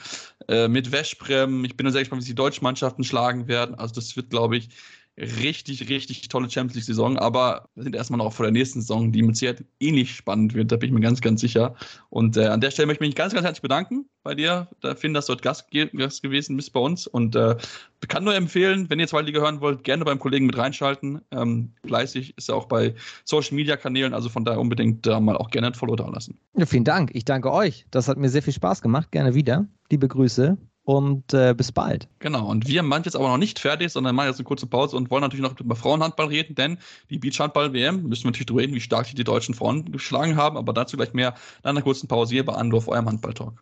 äh, mit Veszprem. Ich bin sehr gespannt, wie die deutschen Mannschaften schlagen werden. Also das wird, glaube ich, richtig, richtig tolle Champions League-Saison, aber wir sind erstmal noch vor der nächsten Saison, die mit Sicherheit ähnlich spannend wird, da bin ich mir ganz, ganz sicher. Und äh, an der Stelle möchte ich mich ganz, ganz herzlich bedanken bei dir, Finn, dass du dort Gast, Gast gewesen bist bei uns und äh, kann nur empfehlen, wenn ihr zweite Liga hören wollt, gerne beim Kollegen mit reinschalten. Ähm, fleißig ist er auch bei Social-Media-Kanälen, also von daher unbedingt da mal auch gerne ein Follow da lassen. Ja, vielen Dank, ich danke euch, das hat mir sehr viel Spaß gemacht, gerne wieder. Liebe Grüße und äh, bis bald. Genau, und wir machen jetzt aber noch nicht fertig, sondern machen jetzt eine kurze Pause und wollen natürlich noch über Frauenhandball reden, denn die Beachhandball-WM, müssen wir natürlich drüber reden, wie stark die, die deutschen Frauen geschlagen haben, aber dazu gleich mehr nach einer kurzen Pause hier bei Anwurf, eurem Handball-Talk.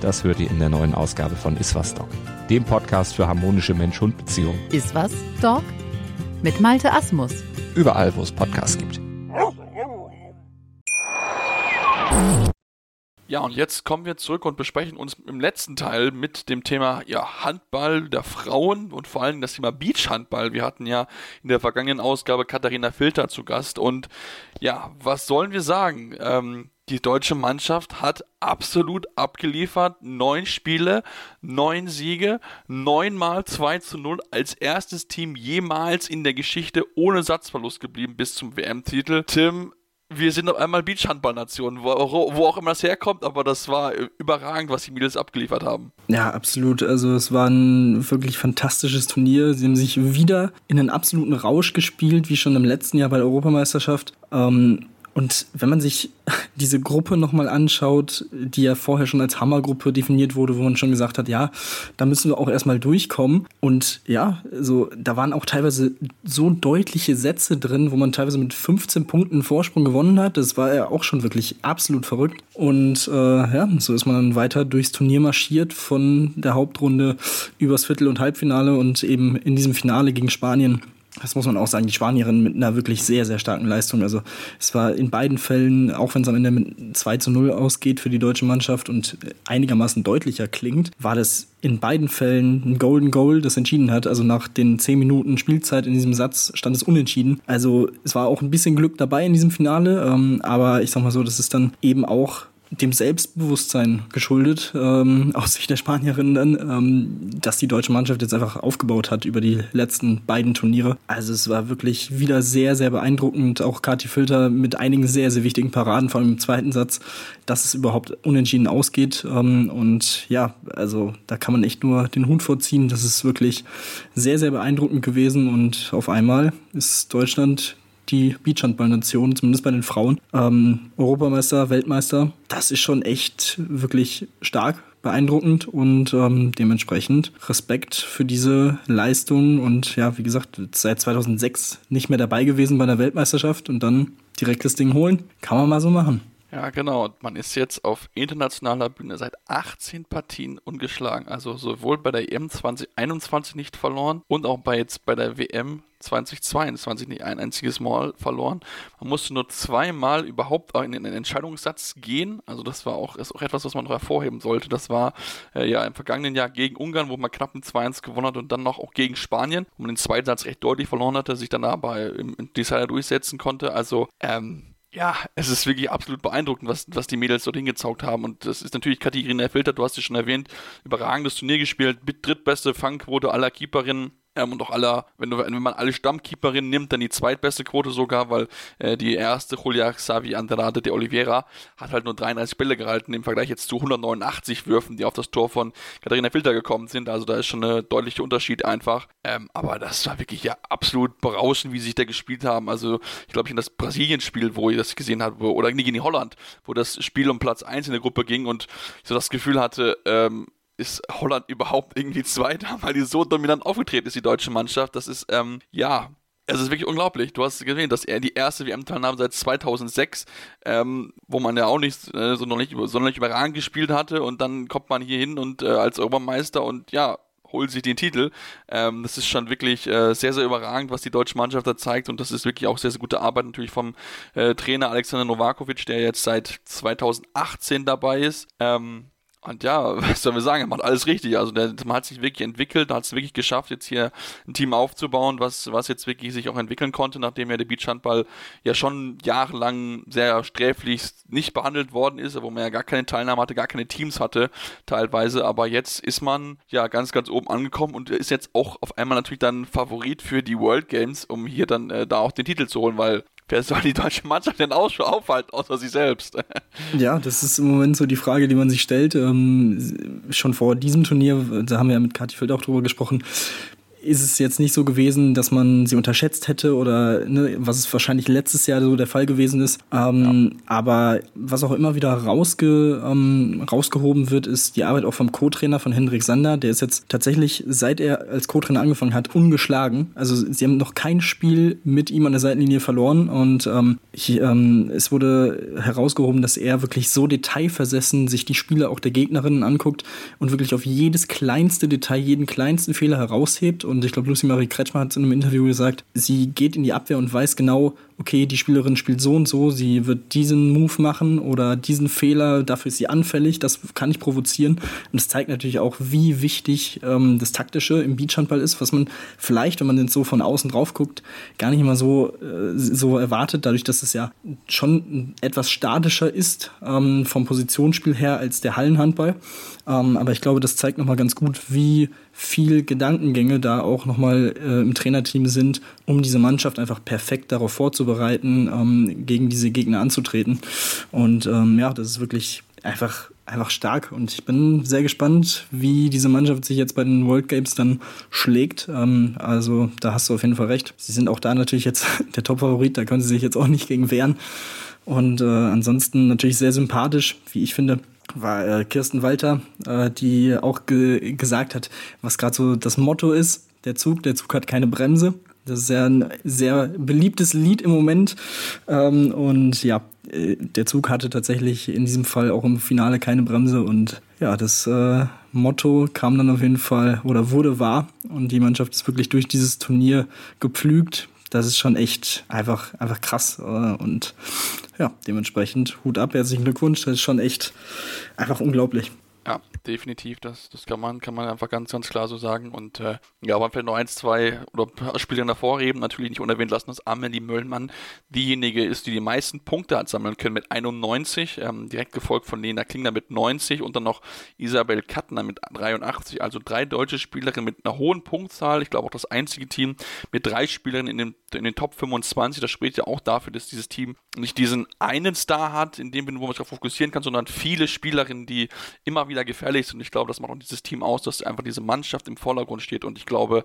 das hört ihr in der neuen Ausgabe von Iswas Dog, dem Podcast für harmonische Mensch-Hund-Beziehungen. Iswas Dog mit Malte Asmus. Überall, wo es Podcasts gibt. Ja, und jetzt kommen wir zurück und besprechen uns im letzten Teil mit dem Thema ja, Handball der Frauen und vor allem das Thema Beachhandball. Wir hatten ja in der vergangenen Ausgabe Katharina Filter zu Gast und ja, was sollen wir sagen? Ähm, die deutsche Mannschaft hat absolut abgeliefert. Neun Spiele, neun Siege, neunmal 2 zu 0 als erstes Team jemals in der Geschichte ohne Satzverlust geblieben bis zum WM-Titel. Tim, wir sind auf einmal Beachhandballnation, wo, wo auch immer das herkommt, aber das war überragend, was die Mädels abgeliefert haben. Ja, absolut. Also es war ein wirklich fantastisches Turnier. Sie haben sich wieder in einen absoluten Rausch gespielt, wie schon im letzten Jahr bei der Europameisterschaft. Ähm, und wenn man sich *laughs* diese Gruppe nochmal anschaut, die ja vorher schon als Hammergruppe definiert wurde, wo man schon gesagt hat, ja, da müssen wir auch erstmal durchkommen. Und ja, so, da waren auch teilweise so deutliche Sätze drin, wo man teilweise mit 15 Punkten Vorsprung gewonnen hat. Das war ja auch schon wirklich absolut verrückt. Und äh, ja, so ist man dann weiter durchs Turnier marschiert von der Hauptrunde übers Viertel- und Halbfinale und eben in diesem Finale gegen Spanien das muss man auch sagen, die Spanierin mit einer wirklich sehr, sehr starken Leistung. Also es war in beiden Fällen, auch wenn es am Ende mit 2 zu 0 ausgeht für die deutsche Mannschaft und einigermaßen deutlicher klingt, war das in beiden Fällen ein Golden Goal, das entschieden hat. Also nach den 10 Minuten Spielzeit in diesem Satz stand es unentschieden. Also es war auch ein bisschen Glück dabei in diesem Finale, ähm, aber ich sag mal so, das ist dann eben auch dem Selbstbewusstsein geschuldet, ähm, aus Sicht der Spanierin dann, ähm, dass die deutsche Mannschaft jetzt einfach aufgebaut hat über die letzten beiden Turniere. Also es war wirklich wieder sehr, sehr beeindruckend. Auch Kati Filter mit einigen sehr, sehr wichtigen Paraden, vor allem im zweiten Satz, dass es überhaupt unentschieden ausgeht. Ähm, und ja, also da kann man echt nur den Hut vorziehen. Das ist wirklich sehr, sehr beeindruckend gewesen. Und auf einmal ist Deutschland die Beachhandballnation, zumindest bei den Frauen. Ähm, Europameister, Weltmeister, das ist schon echt wirklich stark, beeindruckend und ähm, dementsprechend Respekt für diese Leistung und ja, wie gesagt, seit 2006 nicht mehr dabei gewesen bei der Weltmeisterschaft und dann direkt das Ding holen, kann man mal so machen. Ja, genau. Man ist jetzt auf internationaler Bühne seit 18 Partien ungeschlagen. Also sowohl bei der EM 2021 nicht verloren und auch bei jetzt bei der WM 2022 nicht ein einziges Mal verloren. Man musste nur zweimal überhaupt in den Entscheidungssatz gehen. Also das war auch, ist auch etwas, was man noch hervorheben sollte. Das war äh, ja im vergangenen Jahr gegen Ungarn, wo man knapp ein 2-1 gewonnen hat und dann noch auch gegen Spanien, wo man den zweiten Satz recht deutlich verloren hatte, sich dann aber im Decider durchsetzen konnte. Also ähm, ja, es ist wirklich absolut beeindruckend, was, was die Mädels dort hingezaugt haben. Und das ist natürlich Katharina Filter, du hast es schon erwähnt, überragendes Turnier gespielt, drittbeste Fangquote aller Keeperinnen Ähm, und auch aller, wenn, du, wenn man alle Stammkeeperinnen nimmt, dann die zweitbeste Quote sogar, weil äh, die erste Julia Xavi Andrade de Oliveira hat halt nur 33 Bälle gehalten im Vergleich jetzt zu 189 Würfen, die auf das Tor von Katharina Filter gekommen sind. Also da ist schon ein deutlicher Unterschied einfach. Ähm, aber das war wirklich ja absolut berauschend, wie sie sich da gespielt haben. Also ich glaube, in das Brasilien-Spiel, wo ihr das gesehen habt, wo, oder nicht in Holland, wo das Spiel um Platz 1 in der Gruppe ging und ich so das Gefühl hatte, ähm, ist Holland überhaupt irgendwie Zweiter, weil die so dominant aufgetreten ist, die deutsche Mannschaft. Das ist, ähm, ja, es ist wirklich unglaublich. Du hast gesehen, dass er die erste WM-Teilnahme seit 2006, ähm, wo man ja auch nicht äh, so noch nicht, sonderlich überragend gespielt hatte und dann kommt man hier hin und äh, als Obermeister und ja, holt sich den Titel. Ähm, das ist schon wirklich äh, sehr, sehr überragend, was die deutsche Mannschaft da zeigt und das ist wirklich auch sehr, sehr gute Arbeit natürlich vom äh, Trainer Alexander Novakovic, der jetzt seit 2018 dabei ist. Ähm, und ja, *laughs* was soll wir sagen, er macht alles richtig. Also der, man hat sich wirklich entwickelt, hat es wirklich geschafft, jetzt hier ein Team aufzubauen, was, was jetzt wirklich sich auch entwickeln konnte, nachdem ja der Beachhandball ja schon jahrelang sehr sträflich nicht behandelt worden ist, wo man ja gar keine Teilnahme hatte, gar keine Teams hatte, teilweise. Aber jetzt ist man ja ganz, ganz oben angekommen und ist jetzt auch auf einmal natürlich dann Favorit für die World Games, um hier dann äh, da auch den Titel zu holen, weil wer soll die deutsche Mannschaft denn aufhalten, außer sie selbst? *laughs* ja, das ist im Moment so die Frage, die man sich stellt. Ähm, schon vor diesem Turnier, da haben wir ja mit Kathi Feld auch drüber gesprochen, ist es jetzt nicht so gewesen, dass man sie unterschätzt hätte oder ne, was es wahrscheinlich letztes Jahr so der Fall gewesen ist. Ähm, ja. Aber was auch immer wieder rausge, ähm, rausgehoben wird, ist die Arbeit auch vom Co-Trainer von Hendrik Sander. Der ist jetzt tatsächlich, seit er als Co-Trainer angefangen hat, ungeschlagen. Also sie haben noch kein Spiel mit ihm an der Seitenlinie verloren und ähm, ich, ähm, es wurde herausgehoben, dass er wirklich so detailversessen sich die Spiele auch der Gegnerinnen anguckt und wirklich auf jedes kleinste Detail, jeden kleinsten Fehler heraushebt und und ich glaube, Lucy Marie Kretschmer hat es in einem Interview gesagt, sie geht in die Abwehr und weiß genau, okay, die Spielerin spielt so und so, sie wird diesen Move machen oder diesen Fehler, dafür ist sie anfällig, das kann ich provozieren. Und das zeigt natürlich auch, wie wichtig ähm, das Taktische im Beachhandball ist, was man vielleicht, wenn man jetzt so von außen drauf guckt, gar nicht immer so, äh, so erwartet, dadurch, dass es ja schon etwas statischer ist ähm, vom Positionsspiel her als der Hallenhandball. Ähm, aber ich glaube, das zeigt nochmal ganz gut, wie viel Gedankengänge da auch nochmal äh, im Trainerteam sind, um diese Mannschaft einfach perfekt darauf vorzubereiten, ähm, gegen diese Gegner anzutreten. Und ähm, ja, das ist wirklich einfach, einfach stark. Und ich bin sehr gespannt, wie diese Mannschaft sich jetzt bei den World Games dann schlägt. Ähm, also da hast du auf jeden Fall recht. Sie sind auch da natürlich jetzt *laughs* der Top-Favorit, da können sie sich jetzt auch nicht gegen wehren. Und äh, ansonsten natürlich sehr sympathisch, wie ich finde war äh, Kirsten Walter, äh, die auch ge gesagt hat, was gerade so das Motto ist, der Zug, der Zug hat keine Bremse. Das ist ja ein sehr beliebtes Lied im Moment. Ähm, und ja, äh, der Zug hatte tatsächlich in diesem Fall auch im Finale keine Bremse. Und ja, das äh, Motto kam dann auf jeden Fall oder wurde wahr. Und die Mannschaft ist wirklich durch dieses Turnier gepflügt das ist schon echt einfach, einfach krass. Und ja, dementsprechend Hut ab, herzlichen Glückwunsch. Das ist schon echt einfach unglaublich. Ja, definitiv. Das, das kann man, kann man einfach ganz, ganz klar so sagen. Und äh, ja, aber vielleicht noch eins, zwei oder Spieler davor reden, natürlich nicht unerwähnt lassen, dass Amelie Möllmann diejenige ist, die die meisten Punkte hat sammeln können mit 91, ähm, direkt gefolgt von Lena Klingner mit 90 und dann noch Isabel Kattner mit 83. Also drei deutsche Spielerinnen mit einer hohen Punktzahl. Ich glaube auch das einzige Team mit drei Spielerinnen in den, in den Top 25. Das spricht ja auch dafür, dass dieses Team nicht diesen einen Star hat, in dem wo man sich darauf fokussieren kann, sondern viele Spielerinnen, die immer wieder gefährlich sind. Und ich glaube, das macht auch dieses Team aus, dass einfach diese Mannschaft im Vordergrund steht. Und ich glaube,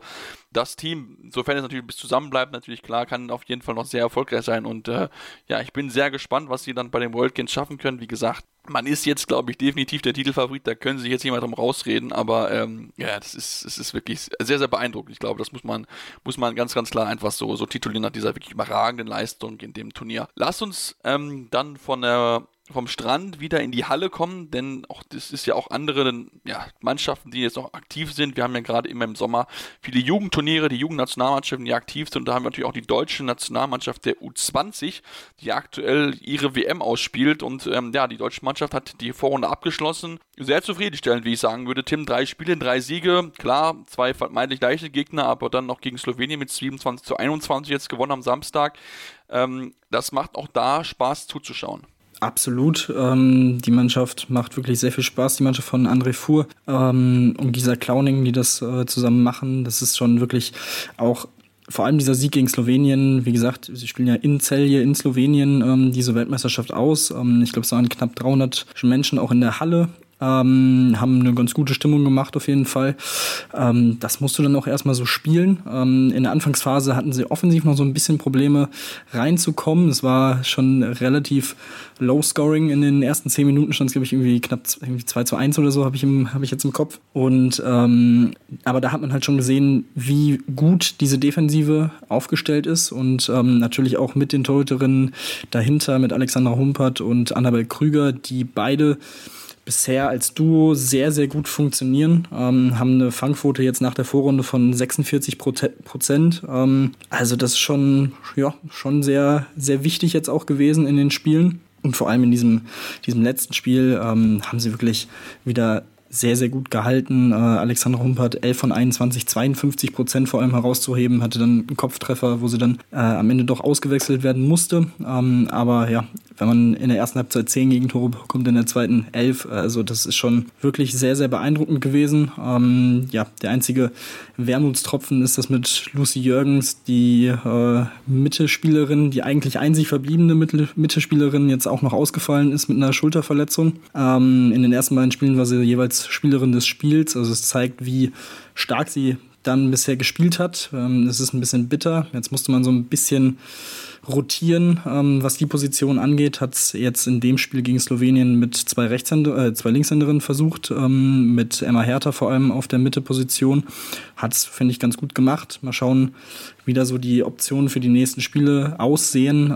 das Team, sofern es natürlich bis zusammenbleibt, natürlich klar, kann auf jeden Fall noch sehr erfolgreich sein. Und äh, ja, ich bin sehr gespannt, was sie dann bei den World Games schaffen können. Wie gesagt, man ist jetzt, glaube ich, definitiv der Titelfavorit, da können sich jetzt jemand drum rausreden, aber ähm, ja, das ist, das ist wirklich sehr, sehr beeindruckend. Ich glaube, das muss man, muss man ganz, ganz klar einfach so, so titulieren nach dieser wirklich überragenden Leistung in dem Turnier. Lass uns ähm, dann von der vom Strand wieder in die Halle kommen, denn auch das ist ja auch andere ja, Mannschaften, die jetzt noch aktiv sind. Wir haben ja gerade immer im Sommer viele Jugendturniere, die Jugendnationalmannschaften, die aktiv sind. Und da haben wir natürlich auch die deutsche Nationalmannschaft der U20, die aktuell ihre WM ausspielt. Und ähm, ja, die deutsche Mannschaft hat die Vorrunde abgeschlossen. Sehr zufriedenstellend, wie ich sagen würde. Tim, drei Spiele, drei Siege. Klar, zwei vermeintlich leichte Gegner, aber dann noch gegen Slowenien mit 27 zu 21 jetzt gewonnen am Samstag. Ähm, das macht auch da Spaß zuzuschauen. Absolut. Ähm, die Mannschaft macht wirklich sehr viel Spaß. Die Mannschaft von André Fuhr ähm, und Gisa Klauning, die das äh, zusammen machen, das ist schon wirklich auch vor allem dieser Sieg gegen Slowenien, wie gesagt, sie spielen ja in Celje in Slowenien ähm, diese Weltmeisterschaft aus. Ähm, ich glaube, es waren knapp 300 Menschen auch in der Halle ähm, haben eine ganz gute Stimmung gemacht auf jeden Fall. Ähm, das musst du dann auch erstmal so spielen. Ähm, in der Anfangsphase hatten sie offensiv noch so ein bisschen Probleme reinzukommen. Es war schon relativ low scoring. In den ersten zehn Minuten stand es, glaube ich, irgendwie knapp irgendwie 2 zu 1 oder so, habe ich, hab ich jetzt im Kopf. Und ähm, aber da hat man halt schon gesehen, wie gut diese Defensive aufgestellt ist und ähm, natürlich auch mit den Torhüterinnen dahinter, mit Alexandra Humpert und Annabel Krüger, die beide bisher als Duo sehr, sehr gut funktionieren. Ähm, haben eine Fangquote jetzt nach der Vorrunde von 46 Prozent. Ähm, also das ist schon, ja, schon sehr, sehr wichtig jetzt auch gewesen in den Spielen. Und vor allem in diesem, diesem letzten Spiel ähm, haben sie wirklich wieder sehr, sehr gut gehalten. Äh, Alexander Humpert 11 von 21, 52 Prozent vor allem herauszuheben, hatte dann einen Kopftreffer, wo sie dann äh, am Ende doch ausgewechselt werden musste. Ähm, aber ja, wenn man in der ersten Halbzeit 10 Gegentore bekommt, in der zweiten 11, also das ist schon wirklich sehr, sehr beeindruckend gewesen. Ähm, ja, der einzige Wermutstropfen ist das mit Lucy Jürgens, die äh, Mittelspielerin, die eigentlich einzig verbliebene Mittel Mittelspielerin, jetzt auch noch ausgefallen ist mit einer Schulterverletzung. Ähm, in den ersten beiden Spielen war sie jeweils Spielerin des Spiels. Also es zeigt, wie stark sie dann bisher gespielt hat. Ähm, es ist ein bisschen bitter. Jetzt musste man so ein bisschen rotieren, ähm, was die Position angeht. Hat es jetzt in dem Spiel gegen Slowenien mit zwei, äh, zwei Linkshänderinnen versucht, ähm, mit Emma Hertha vor allem auf der Mitteposition. Hat es, finde ich, ganz gut gemacht. Mal schauen, wie da so die Optionen für die nächsten Spiele aussehen.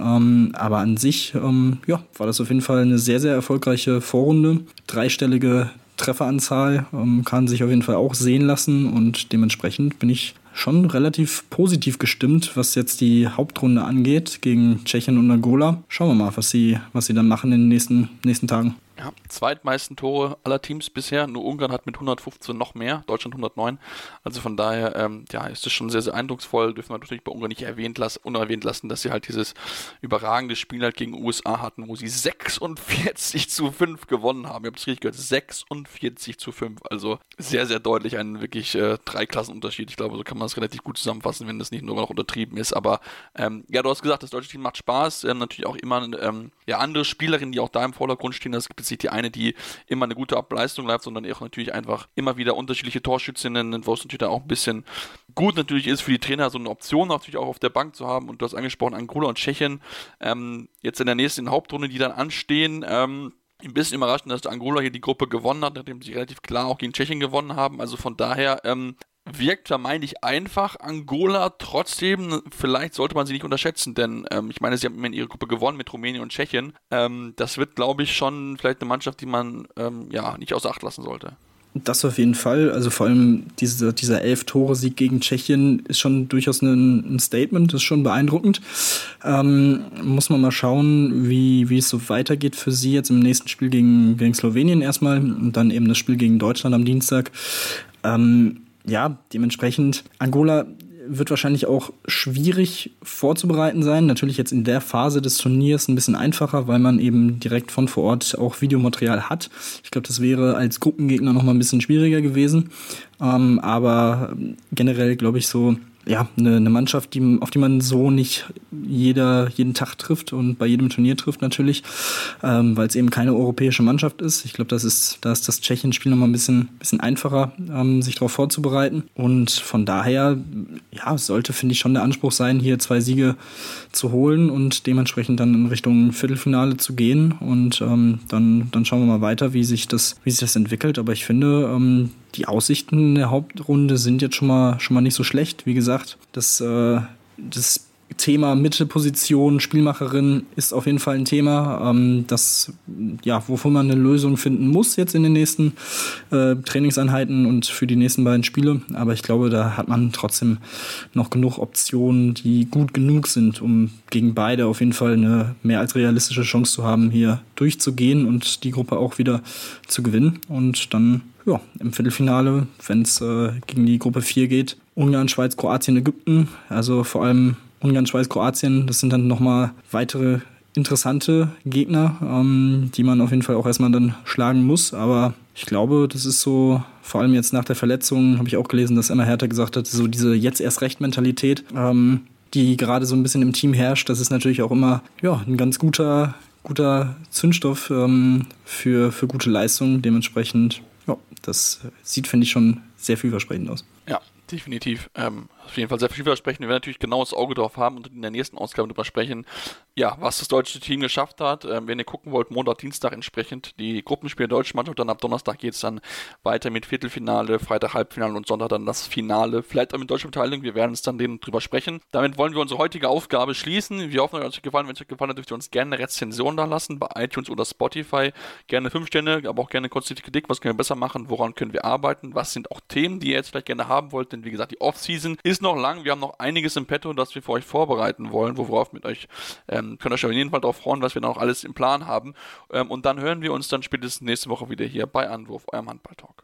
Aber an sich, ja, war das auf jeden Fall eine sehr, sehr erfolgreiche Vorrunde. Dreistellige Trefferanzahl ähm, kann sich auf jeden Fall auch sehen lassen und dementsprechend bin ich schon relativ positiv gestimmt, was jetzt die Hauptrunde angeht gegen Tschechien und Angola. Schauen wir mal, was sie, was sie dann machen in den nächsten, nächsten Tagen. Ja, zweitmeisten Tore aller Teams bisher. Nur Ungarn hat mit 115 noch mehr, Deutschland 109. Also von daher, ähm, ja, ist es schon sehr, sehr eindrucksvoll. Dürfen wir natürlich bei Ungarn nicht erwähnt lassen, unerwähnt lassen, dass sie halt dieses überragende Spiel halt gegen USA hatten, wo sie 46 zu 5 gewonnen haben. Ihr habt es richtig gehört, 46 zu 5. Also sehr, sehr deutlich ein wirklich äh, Dreiklassenunterschied. Ich glaube, so kann man es relativ gut zusammenfassen, wenn das nicht nur noch untertrieben ist. Aber ähm, ja, du hast gesagt, das deutsche Team macht Spaß. Ähm, natürlich auch immer ähm, ja, andere Spielerinnen, die auch da im Vordergrund stehen. Das gibt es nicht die eine, die immer eine gute Ableistung läuft, sondern auch natürlich einfach immer wieder unterschiedliche Torschützinnen, wo es natürlich auch ein bisschen gut natürlich ist für die Trainer, so eine Option natürlich auch auf der Bank zu haben. Und du hast angesprochen, Angola und Tschechien ähm, jetzt in der nächsten Hauptrunde, die dann anstehen. Ähm, ein bisschen überraschend, dass Angola hier die Gruppe gewonnen hat, nachdem sie relativ klar auch gegen Tschechien gewonnen haben. Also von daher ähm, wirkt vermeintlich einfach. Angola trotzdem, vielleicht sollte man sie nicht unterschätzen, denn ähm, ich meine, sie haben in ihrer Gruppe gewonnen mit Rumänien und Tschechien. Ähm, das wird, glaube ich, schon vielleicht eine Mannschaft, die man ähm, ja nicht außer Acht lassen sollte. Das auf jeden Fall. Also vor allem diese, dieser Elf-Tore-Sieg gegen Tschechien ist schon durchaus ein, ein Statement, ist schon beeindruckend. Ähm, muss man mal schauen, wie, wie es so weitergeht für sie jetzt im nächsten Spiel gegen, gegen Slowenien erstmal und dann eben das Spiel gegen Deutschland am Dienstag. Ähm, ja, dementsprechend, Angola wird wahrscheinlich auch schwierig vorzubereiten sein. Natürlich jetzt in der Phase des Turniers ein bisschen einfacher, weil man eben direkt von vor Ort auch Videomaterial hat. Ich glaube, das wäre als Gruppengegner noch mal ein bisschen schwieriger gewesen. Ähm, aber generell glaube ich so, ja, eine, eine Mannschaft, die, auf die man so nicht jeder, jeden Tag trifft und bei jedem Turnier trifft natürlich, ähm, weil es eben keine europäische Mannschaft ist. Ich glaube, das ist, da ist das Tschechien-Spiel nochmal ein bisschen, bisschen einfacher, ähm, sich darauf vorzubereiten. Und von daher, ja, sollte, finde ich, schon der Anspruch sein, hier zwei Siege zu holen und dementsprechend dann in Richtung Viertelfinale zu gehen. Und ähm, dann, dann schauen wir mal weiter, wie sich das, wie sich das entwickelt. Aber ich finde, ähm, die Aussichten in der Hauptrunde sind jetzt schon mal, schon mal nicht so schlecht. Wie gesagt, das, äh, das Thema Mittelposition, Spielmacherin ist auf jeden Fall ein Thema, ähm, das, ja, wovon man eine Lösung finden muss jetzt in den nächsten äh, Trainingseinheiten und für die nächsten beiden Spiele. Aber ich glaube, da hat man trotzdem noch genug Optionen, die gut genug sind, um gegen beide auf jeden Fall eine mehr als realistische Chance zu haben, hier durchzugehen und die Gruppe auch wieder zu gewinnen. Und dann ja, im Viertelfinale, wenn es äh, gegen die Gruppe 4 geht, Ungarn, Schweiz, Kroatien, Ägypten. Also vor allem Ungarn, Schweiz, Kroatien, das sind dann nochmal weitere interessante Gegner, ähm, die man auf jeden Fall auch erstmal dann schlagen muss. Aber ich glaube, das ist so, vor allem jetzt nach der Verletzung, habe ich auch gelesen, dass Emma Hertha gesagt hat, so diese jetzt erst recht Mentalität, ähm, die gerade so ein bisschen im Team herrscht, das ist natürlich auch immer ja, ein ganz guter, guter Zündstoff ähm, für, für gute Leistungen. Dementsprechend, das sieht, finde ich, schon sehr vielversprechend aus. Ja, definitiv. Ähm, auf jeden Fall sehr vielversprechend. Wir werden natürlich genau das Auge drauf haben und in der nächsten Ausgabe darüber sprechen, ja, was das deutsche Team geschafft hat. Ähm, wenn ihr gucken wollt, Montag, Dienstag entsprechend die Gruppenspiele der deutschen Mannschaft, dann ab Donnerstag geht es dann weiter mit Viertelfinale, Freitag Halbfinale und Sonntag dann das Finale. Vielleicht auch mit deutscher Beteiligung, wir werden es dann drüber sprechen. Damit wollen wir unsere heutige Aufgabe schließen. Wir hoffen, euch hat gefallen. Wenn es euch gefallen hat, dürft ihr uns gerne eine Rezension da lassen bei iTunes oder Spotify. Gerne fünf Sterne, aber auch gerne die Kritik. Was können wir besser machen? Woran können wir arbeiten? Was sind auch Themen, die ihr jetzt vielleicht gerne haben wollt? Denn wie gesagt, die Off-Season ist noch lang. Wir haben noch einiges im Petto, das wir für euch vorbereiten wollen, worauf mit euch, ähm, könnt ihr euch auf jeden Fall darauf freuen, was wir noch alles im Plan haben. Ähm, und dann hören wir uns dann spätestens nächste Woche wieder hier bei Anwurf, eurem Handball-Talk.